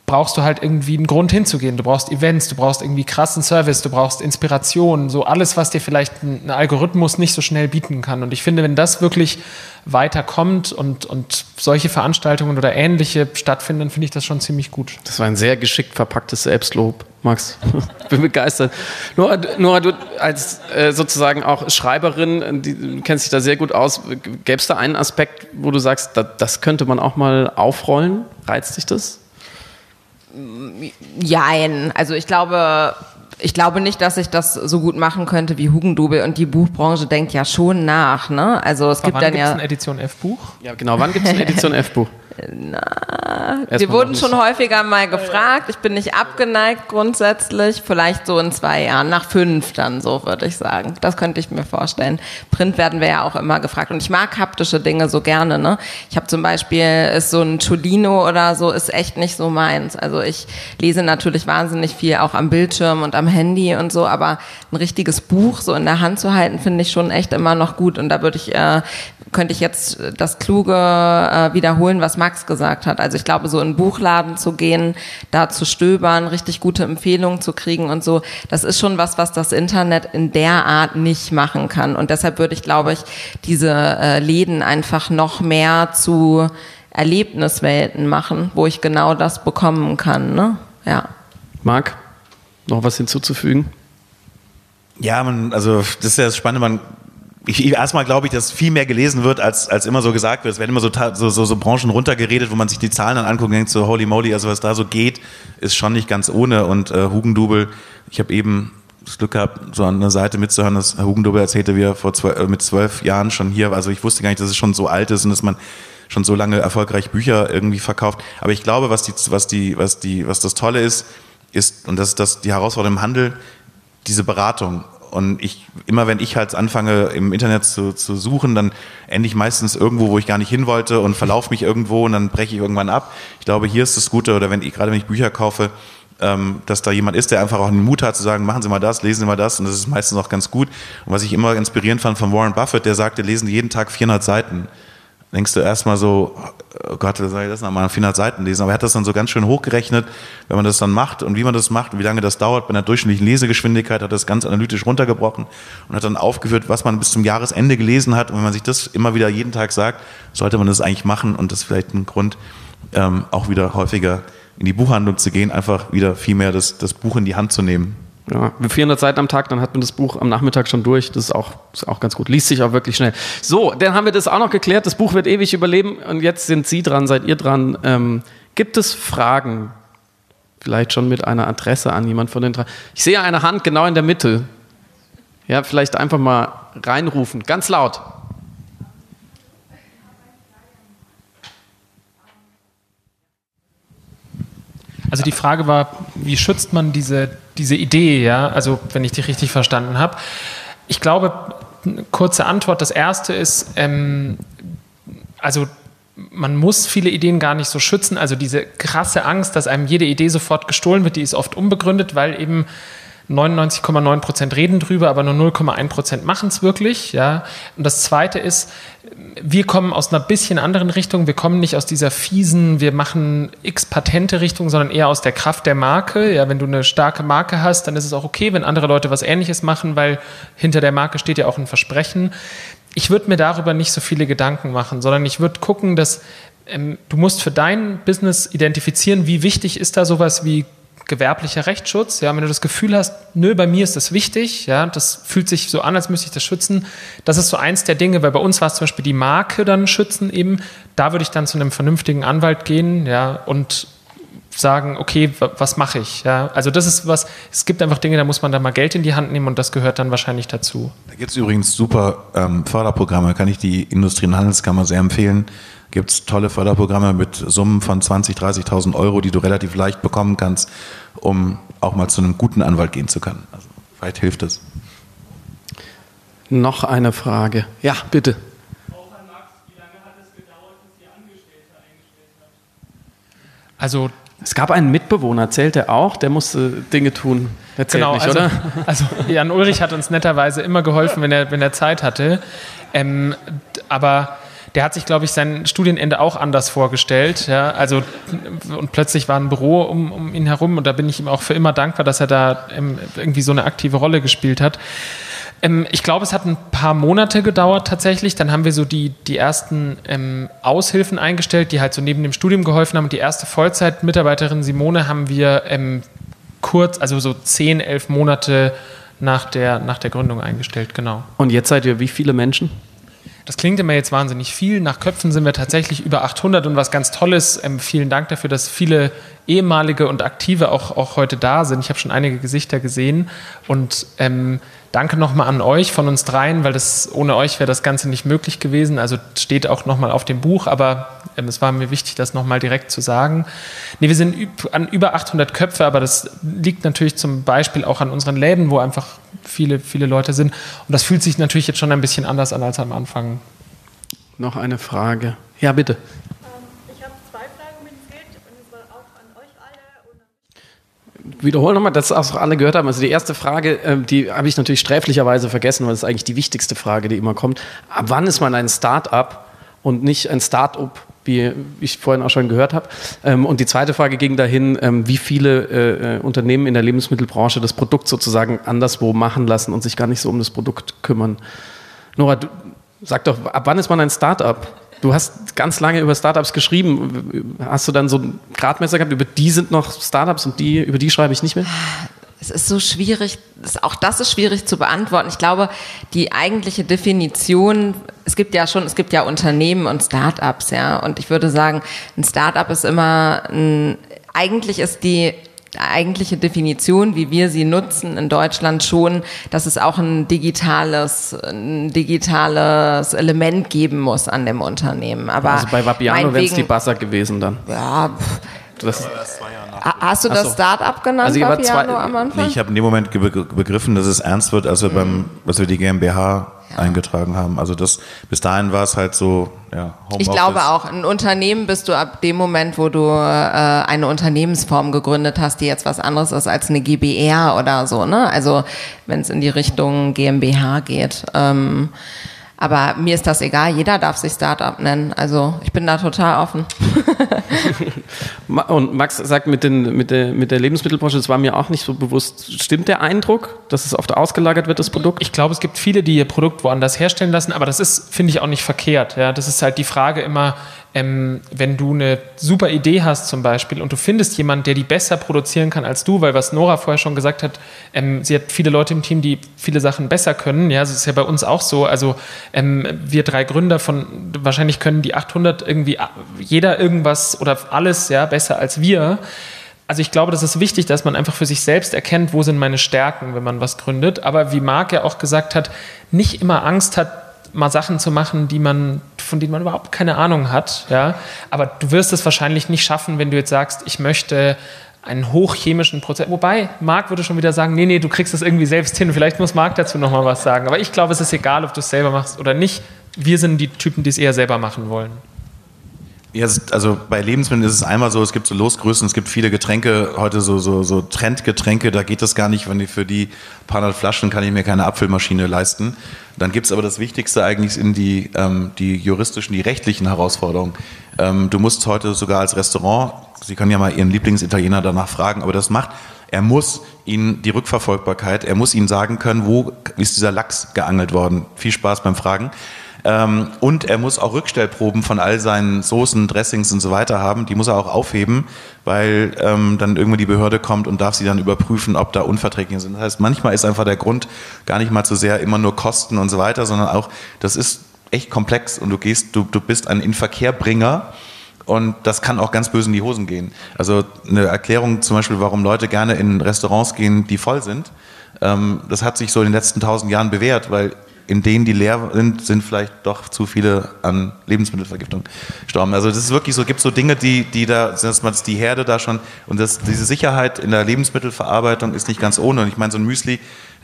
brauchst du halt irgendwie einen Grund hinzugehen. Du brauchst Events, du brauchst irgendwie krassen Service, du brauchst Inspiration, so alles, was dir vielleicht ein Algorithmus nicht so schnell bieten kann. Und ich finde, wenn das wirklich weiterkommt und, und solche Veranstaltungen oder ähnliche stattfinden, finde ich das schon ziemlich gut. Das war ein sehr geschickt verpacktes Selbstlob, Max. Bin begeistert. Nora, Nora du als äh, sozusagen auch Schreiberin, die, kennst dich da sehr gut aus, gäbe es da einen Aspekt, wo du sagst, da, das könnte man auch mal aufrollen? Reizt dich das? Jein. Also ich glaube, ich glaube nicht, dass ich das so gut machen könnte wie Hugendubel und die Buchbranche denkt ja schon nach. Ne? Also es Aber gibt wann dann ja ein Edition F Buch. Ja, genau. Wann gibt es ein Edition F Buch? Na, wir wurden schon häufiger mal gefragt. Ich bin nicht abgeneigt grundsätzlich. Vielleicht so in zwei Jahren, nach fünf dann so, würde ich sagen. Das könnte ich mir vorstellen. Print werden wir ja auch immer gefragt. Und ich mag haptische Dinge so gerne. Ne? Ich habe zum Beispiel, ist so ein Cholino oder so, ist echt nicht so meins. Also ich lese natürlich wahnsinnig viel auch am Bildschirm und am Handy und so, aber ein richtiges Buch so in der Hand zu halten, finde ich schon echt immer noch gut. Und da würde ich, äh, könnte ich jetzt das Kluge äh, wiederholen, was Max gesagt hat. Also ich glaube, so in Buchladen zu gehen, da zu stöbern, richtig gute Empfehlungen zu kriegen und so, das ist schon was, was das Internet in der Art nicht machen kann. Und deshalb würde ich, glaube ich, diese äh, Läden einfach noch mehr zu Erlebniswelten machen, wo ich genau das bekommen kann. Ne? Ja. Marc, noch was hinzuzufügen? Ja, man, also das ist ja das Spannende, man ich, erstmal glaube ich, dass viel mehr gelesen wird, als, als immer so gesagt wird. Es werden immer so, so, so, so Branchen runtergeredet, wo man sich die Zahlen dann anguckt und denkt so, holy moly, also was da so geht, ist schon nicht ganz ohne. Und äh, Hugendubel, ich habe eben das Glück gehabt, so an einer Seite mitzuhören, dass Hugendubel erzählte, wie er vor zwölf, äh, mit zwölf Jahren schon hier, also ich wusste gar nicht, dass es schon so alt ist und dass man schon so lange erfolgreich Bücher irgendwie verkauft. Aber ich glaube, was die, was die, was die, was das Tolle ist, ist, und das ist das, die Herausforderung im Handel, diese Beratung. Und ich, immer wenn ich halt anfange, im Internet zu, zu suchen, dann ende ich meistens irgendwo, wo ich gar nicht hin wollte und verlaufe mich irgendwo und dann breche ich irgendwann ab. Ich glaube, hier ist das Gute, oder wenn ich, gerade wenn ich Bücher kaufe, ähm, dass da jemand ist, der einfach auch den Mut hat zu sagen, machen Sie mal das, lesen Sie mal das und das ist meistens auch ganz gut. Und was ich immer inspirierend fand von Warren Buffett, der sagte, lesen jeden Tag 400 Seiten denkst du erstmal so, oh Gott, soll ich das nochmal 400 Seiten lesen? Aber er hat das dann so ganz schön hochgerechnet, wenn man das dann macht und wie man das macht und wie lange das dauert. Bei einer durchschnittlichen Lesegeschwindigkeit hat er das ganz analytisch runtergebrochen und hat dann aufgeführt, was man bis zum Jahresende gelesen hat. Und wenn man sich das immer wieder jeden Tag sagt, sollte man das eigentlich machen und das ist vielleicht ein Grund, ähm, auch wieder häufiger in die Buchhandlung zu gehen, einfach wieder viel mehr das, das Buch in die Hand zu nehmen. Ja, 400 Seiten am Tag, dann hat man das Buch am Nachmittag schon durch. Das ist auch, ist auch ganz gut. Liest sich auch wirklich schnell. So, dann haben wir das auch noch geklärt. Das Buch wird ewig überleben. Und jetzt sind Sie dran, seid ihr dran. Ähm, gibt es Fragen? Vielleicht schon mit einer Adresse an jemand von den drei. Ich sehe eine Hand genau in der Mitte. Ja, vielleicht einfach mal reinrufen. Ganz laut. Also die Frage war, wie schützt man diese, diese Idee, ja? Also wenn ich die richtig verstanden habe. Ich glaube, kurze Antwort. Das erste ist, ähm, also man muss viele Ideen gar nicht so schützen. Also diese krasse Angst, dass einem jede Idee sofort gestohlen wird, die ist oft unbegründet, weil eben 99,9 Prozent reden drüber, aber nur 0,1 Prozent machen es wirklich. Ja. Und das Zweite ist, wir kommen aus einer bisschen anderen Richtung. Wir kommen nicht aus dieser fiesen, wir machen x Patente Richtung, sondern eher aus der Kraft der Marke. Ja, wenn du eine starke Marke hast, dann ist es auch okay, wenn andere Leute was Ähnliches machen, weil hinter der Marke steht ja auch ein Versprechen. Ich würde mir darüber nicht so viele Gedanken machen, sondern ich würde gucken, dass ähm, du musst für dein Business identifizieren, wie wichtig ist da sowas wie gewerblicher Rechtsschutz. Ja, wenn du das Gefühl hast, nö, bei mir ist das wichtig, ja, das fühlt sich so an, als müsste ich das schützen. Das ist so eins der Dinge, weil bei uns war es zum Beispiel die Marke dann schützen eben. Da würde ich dann zu einem vernünftigen Anwalt gehen, ja, und sagen, okay, was mache ich? Ja, also das ist was, es gibt einfach Dinge, da muss man dann mal Geld in die Hand nehmen und das gehört dann wahrscheinlich dazu. Da gibt es übrigens super ähm, Förderprogramme, kann ich die Industrie- und Handelskammer sehr empfehlen gibt es tolle Förderprogramme mit Summen von 20.000, 30.000 Euro, die du relativ leicht bekommen kannst, um auch mal zu einem guten Anwalt gehen zu können. Also vielleicht hilft es. Noch eine Frage. Ja, bitte. Also es gab einen Mitbewohner, erzählt er auch, der musste Dinge tun. Erzählt genau, nicht, also, oder? Also Jan Ulrich hat uns netterweise immer geholfen, wenn er, wenn er Zeit hatte. Ähm, aber der hat sich, glaube ich, sein Studienende auch anders vorgestellt. Ja? Also, und plötzlich war ein Büro um, um ihn herum und da bin ich ihm auch für immer dankbar, dass er da ähm, irgendwie so eine aktive Rolle gespielt hat. Ähm, ich glaube, es hat ein paar Monate gedauert tatsächlich. Dann haben wir so die, die ersten ähm, Aushilfen eingestellt, die halt so neben dem Studium geholfen haben. Und die erste Vollzeitmitarbeiterin Simone haben wir ähm, kurz, also so zehn, elf Monate nach der, nach der Gründung eingestellt, genau. Und jetzt seid ihr wie viele Menschen? Das klingt immer jetzt wahnsinnig viel. Nach Köpfen sind wir tatsächlich über 800 und was ganz Tolles. Ähm, vielen Dank dafür, dass viele ehemalige und aktive auch, auch heute da sind. Ich habe schon einige Gesichter gesehen und ähm, danke nochmal an euch von uns dreien, weil das ohne euch wäre das Ganze nicht möglich gewesen. Also steht auch nochmal auf dem Buch, aber ähm, es war mir wichtig, das nochmal direkt zu sagen. Nee, wir sind an über 800 Köpfe, aber das liegt natürlich zum Beispiel auch an unseren Läden, wo einfach viele, viele Leute sind. Und das fühlt sich natürlich jetzt schon ein bisschen anders an als am Anfang. Noch eine Frage. Ja, bitte. Wiederhole nochmal, dass auch alle gehört haben. Also die erste Frage, ähm, die habe ich natürlich sträflicherweise vergessen, weil das ist eigentlich die wichtigste Frage, die immer kommt. Ab wann ist man ein Start-up und nicht ein Start-up, wie ich vorhin auch schon gehört habe? Ähm, und die zweite Frage ging dahin, ähm, wie viele äh, äh, Unternehmen in der Lebensmittelbranche das Produkt sozusagen anderswo machen lassen und sich gar nicht so um das Produkt kümmern. Nora, sag doch, ab wann ist man ein Start-up? Du hast ganz lange über Startups geschrieben. Hast du dann so ein Gradmesser gehabt, über die sind noch Startups und die, über die schreibe ich nicht mehr? Es ist so schwierig, auch das ist schwierig zu beantworten. Ich glaube, die eigentliche Definition, es gibt ja schon, es gibt ja Unternehmen und Startups, ja. Und ich würde sagen, ein Startup ist immer ein, eigentlich ist die eigentliche Definition, wie wir sie nutzen in Deutschland schon, dass es auch ein digitales, ein digitales Element geben muss an dem Unternehmen. Aber also bei Vapiano wäre es die Buzzer gewesen dann. Ja, das, Hast du das so. Start-up genannt, also Vapiano, zwei, am Anfang? Nee, ich habe in dem Moment begriffen, dass es ernst wird, als wir, mhm. beim, als wir die GmbH ja. eingetragen haben. Also das, bis dahin war es halt so, ja, Homeoffice. Ich glaube auch, ein Unternehmen bist du ab dem Moment, wo du äh, eine Unternehmensform gegründet hast, die jetzt was anderes ist als eine GBR oder so, ne? Also wenn es in die Richtung GmbH geht. Ähm, aber mir ist das egal, jeder darf sich Startup nennen. Also ich bin da total offen. Und Max sagt mit, den, mit, der, mit der Lebensmittelbranche, das war mir auch nicht so bewusst. Stimmt der Eindruck, dass es oft ausgelagert wird, das Produkt? Ich glaube, es gibt viele, die ihr Produkt woanders herstellen lassen, aber das ist, finde ich, auch nicht verkehrt. Ja? Das ist halt die Frage immer, ähm, wenn du eine super Idee hast zum Beispiel und du findest jemanden, der die besser produzieren kann als du, weil was Nora vorher schon gesagt hat, ähm, sie hat viele Leute im Team, die viele Sachen besser können. Ja, das ist ja bei uns auch so. Also ähm, wir drei Gründer von, wahrscheinlich können die 800 irgendwie jeder irgendwas oder alles ja besser als wir. Also ich glaube, das ist wichtig, dass man einfach für sich selbst erkennt, wo sind meine Stärken, wenn man was gründet. Aber wie Marc ja auch gesagt hat, nicht immer Angst hat, mal Sachen zu machen, die man, von denen man überhaupt keine Ahnung hat. Ja? Aber du wirst es wahrscheinlich nicht schaffen, wenn du jetzt sagst, ich möchte einen hochchemischen Prozess. Wobei, Marc würde schon wieder sagen, nee, nee, du kriegst das irgendwie selbst hin. Vielleicht muss Marc dazu nochmal was sagen. Aber ich glaube, es ist egal, ob du es selber machst oder nicht. Wir sind die Typen, die es eher selber machen wollen. Ja, also bei Lebensmitteln ist es einmal so, es gibt so Losgrößen, es gibt viele Getränke, heute so, so, so Trendgetränke, da geht es gar nicht, wenn die für die paar hundert Flaschen kann ich mir keine Apfelmaschine leisten. Dann gibt es aber das Wichtigste eigentlich in die, ähm, die juristischen, die rechtlichen Herausforderungen. Ähm, du musst heute sogar als Restaurant, Sie können ja mal Ihren Lieblingsitaliener danach fragen, aber das macht, er muss Ihnen die Rückverfolgbarkeit, er muss Ihnen sagen können, wo ist dieser Lachs geangelt worden. Viel Spaß beim Fragen. Ähm, und er muss auch Rückstellproben von all seinen Soßen, Dressings und so weiter haben. Die muss er auch aufheben, weil ähm, dann irgendwann die Behörde kommt und darf sie dann überprüfen, ob da Unverträgliche sind. Das heißt, manchmal ist einfach der Grund gar nicht mal so sehr immer nur Kosten und so weiter, sondern auch, das ist echt komplex und du gehst, du, du bist ein Inverkehrbringer. Und das kann auch ganz böse in die Hosen gehen. Also eine Erklärung zum Beispiel, warum Leute gerne in Restaurants gehen, die voll sind, ähm, das hat sich so in den letzten tausend Jahren bewährt, weil in denen, die leer sind, sind vielleicht doch zu viele an Lebensmittelvergiftung gestorben. Also das ist wirklich so, gibt so Dinge, die, die da, dass man die Herde da schon, und das, diese Sicherheit in der Lebensmittelverarbeitung ist nicht ganz ohne. Und ich meine, so ein Müsli,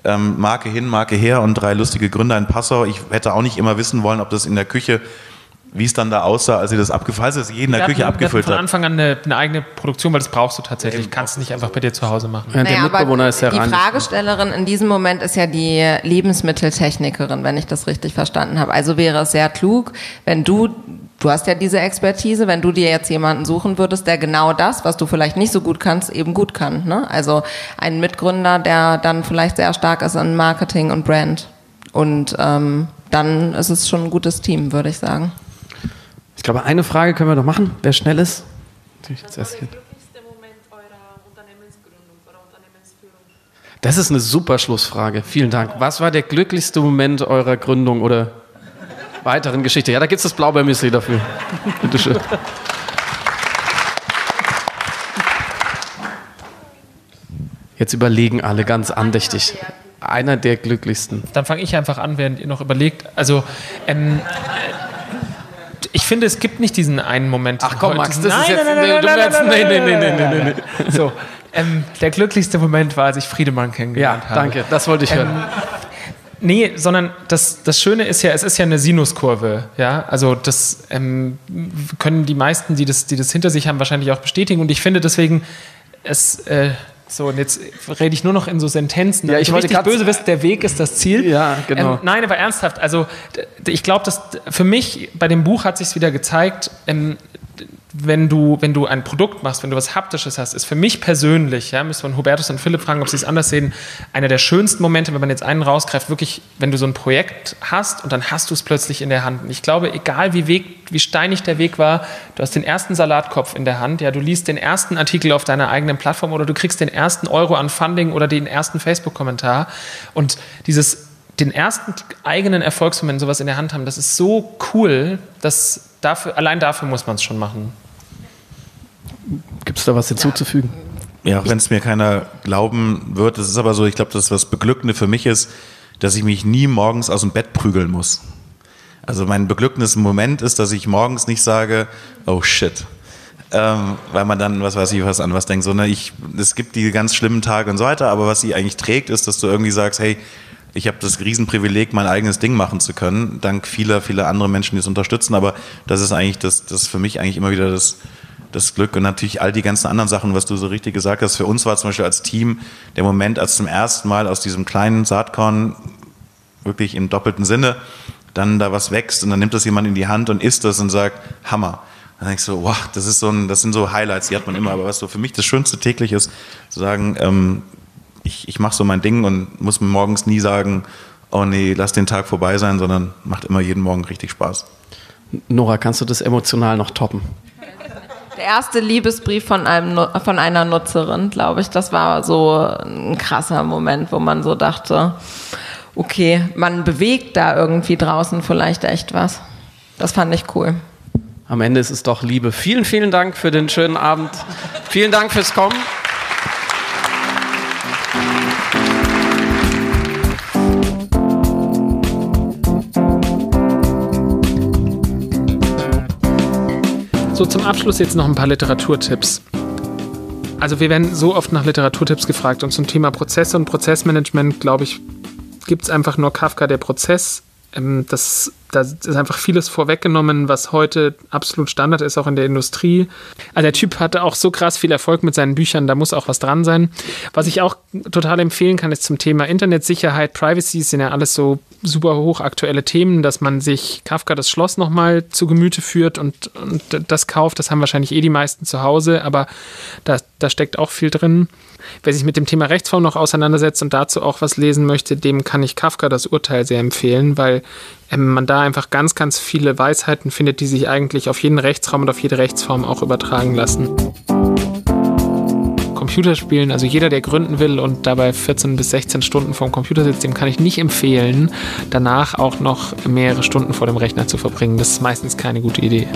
ähm, Marke hin, Marke her und drei lustige Gründer in Passau. Ich hätte auch nicht immer wissen wollen, ob das in der Küche wie es dann da aussah, als sie das abgefallen ist, jeden in der Küche abgefüllt hat. von Anfang an eine, eine, eigene Produktion, weil das brauchst du tatsächlich. Kannst du nicht einfach bei dir zu Hause machen. Ja, der naja, Mitbewohner ist ja Die Fragestellerin in diesem Moment ist ja die Lebensmitteltechnikerin, wenn ich das richtig verstanden habe. Also wäre es sehr klug, wenn du Du hast ja diese Expertise, wenn du dir jetzt jemanden suchen würdest, der genau das, was du vielleicht nicht so gut kannst, eben gut kann. Ne? Also ein Mitgründer, der dann vielleicht sehr stark ist an Marketing und Brand. Und ähm, dann ist es schon ein gutes Team, würde ich sagen. Ich glaube, eine Frage können wir noch machen, wer schnell ist. Das ist eine super Schlussfrage. Vielen Dank. Was war der glücklichste Moment eurer Gründung oder weiteren Geschichte? Ja, da gibt es das Blaubeermüsli dafür. Bitte schön. Jetzt überlegen alle ganz andächtig. Einer der glücklichsten. Dann fange ich einfach an, während ihr noch überlegt. Also, ähm, ich finde, es gibt nicht diesen einen Moment. Ach komm, Max, das ist jetzt. Nein, nein, nein, nein. So, ähm, der glücklichste Moment war, als ich Friedemann Ja, kennengelernt habe. danke, das wollte ich hören. Nee, sondern das, das Schöne ist ja, es ist ja eine Sinuskurve. Ja, also das ähm, können die meisten, die das, die das hinter sich haben, wahrscheinlich auch bestätigen. Und ich finde deswegen, es, äh, so, und jetzt rede ich nur noch in so Sentenzen. Ja, ich wollte richtig böse bist, der Weg ist das Ziel. Ja, genau. Ähm, nein, aber ernsthaft, also ich glaube, dass für mich bei dem Buch hat sich wieder gezeigt, ähm, wenn du, wenn du ein Produkt machst, wenn du was Haptisches hast, ist für mich persönlich, ja, müssen wir Hubertus und Philipp fragen, ob sie es anders sehen, einer der schönsten Momente, wenn man jetzt einen rausgreift, wirklich, wenn du so ein Projekt hast und dann hast du es plötzlich in der Hand. Und ich glaube, egal wie, Weg, wie steinig der Weg war, du hast den ersten Salatkopf in der Hand, ja, du liest den ersten Artikel auf deiner eigenen Plattform oder du kriegst den ersten Euro an Funding oder den ersten Facebook-Kommentar und dieses den ersten eigenen Erfolgsmoment sowas in der Hand haben, das ist so cool, dass dafür, allein dafür muss man es schon machen. Gibt es da was hinzuzufügen? Ja, auch wenn es mir keiner glauben wird, es ist aber so, ich glaube, das was Beglückende für mich ist, dass ich mich nie morgens aus dem Bett prügeln muss. Also mein beglückendes Moment ist, dass ich morgens nicht sage, oh shit. Ähm, weil man dann, was weiß ich, was an was denkt, sondern ich, es gibt die ganz schlimmen Tage und so weiter, aber was sie eigentlich trägt, ist, dass du irgendwie sagst, hey, ich habe das Riesenprivileg, mein eigenes Ding machen zu können, dank vieler, vieler anderer Menschen, die es unterstützen, aber das ist eigentlich das, das für mich eigentlich immer wieder das, das Glück und natürlich all die ganzen anderen Sachen, was du so richtig gesagt hast. Für uns war zum Beispiel als Team der Moment, als zum ersten Mal aus diesem kleinen Saatkorn wirklich im doppelten Sinne dann da was wächst und dann nimmt das jemand in die Hand und isst das und sagt, Hammer. Dann denkst du, wow, das ist so ein, das sind so Highlights, die hat man immer, aber was so für mich das Schönste täglich ist, zu sagen, ähm, ich, ich mache so mein Ding und muss mir morgens nie sagen, oh nee, lass den Tag vorbei sein, sondern macht immer jeden Morgen richtig Spaß. Nora, kannst du das emotional noch toppen? Der erste Liebesbrief von, einem, von einer Nutzerin, glaube ich, das war so ein krasser Moment, wo man so dachte, okay, man bewegt da irgendwie draußen vielleicht echt was. Das fand ich cool. Am Ende ist es doch Liebe. Vielen, vielen Dank für den schönen Abend. Vielen Dank fürs Kommen. So, zum Abschluss jetzt noch ein paar Literaturtipps. Also wir werden so oft nach Literaturtipps gefragt und zum Thema Prozesse und Prozessmanagement, glaube ich, gibt es einfach nur Kafka der Prozess. Ähm, das, da ist einfach vieles vorweggenommen, was heute absolut Standard ist, auch in der Industrie. Also der Typ hatte auch so krass viel Erfolg mit seinen Büchern, da muss auch was dran sein. Was ich auch total empfehlen kann, ist zum Thema Internetsicherheit, Privacy sind ja alles so super hochaktuelle Themen, dass man sich Kafka das Schloss nochmal zu Gemüte führt und, und das kauft. Das haben wahrscheinlich eh die meisten zu Hause, aber da, da steckt auch viel drin. Wer sich mit dem Thema Rechtsform noch auseinandersetzt und dazu auch was lesen möchte, dem kann ich Kafka das Urteil sehr empfehlen, weil ähm, man da einfach ganz, ganz viele Weisheiten findet, die sich eigentlich auf jeden Rechtsraum und auf jede Rechtsform auch übertragen lassen. Computerspielen, also jeder, der gründen will und dabei 14 bis 16 Stunden vorm Computer sitzt, dem kann ich nicht empfehlen, danach auch noch mehrere Stunden vor dem Rechner zu verbringen. Das ist meistens keine gute Idee.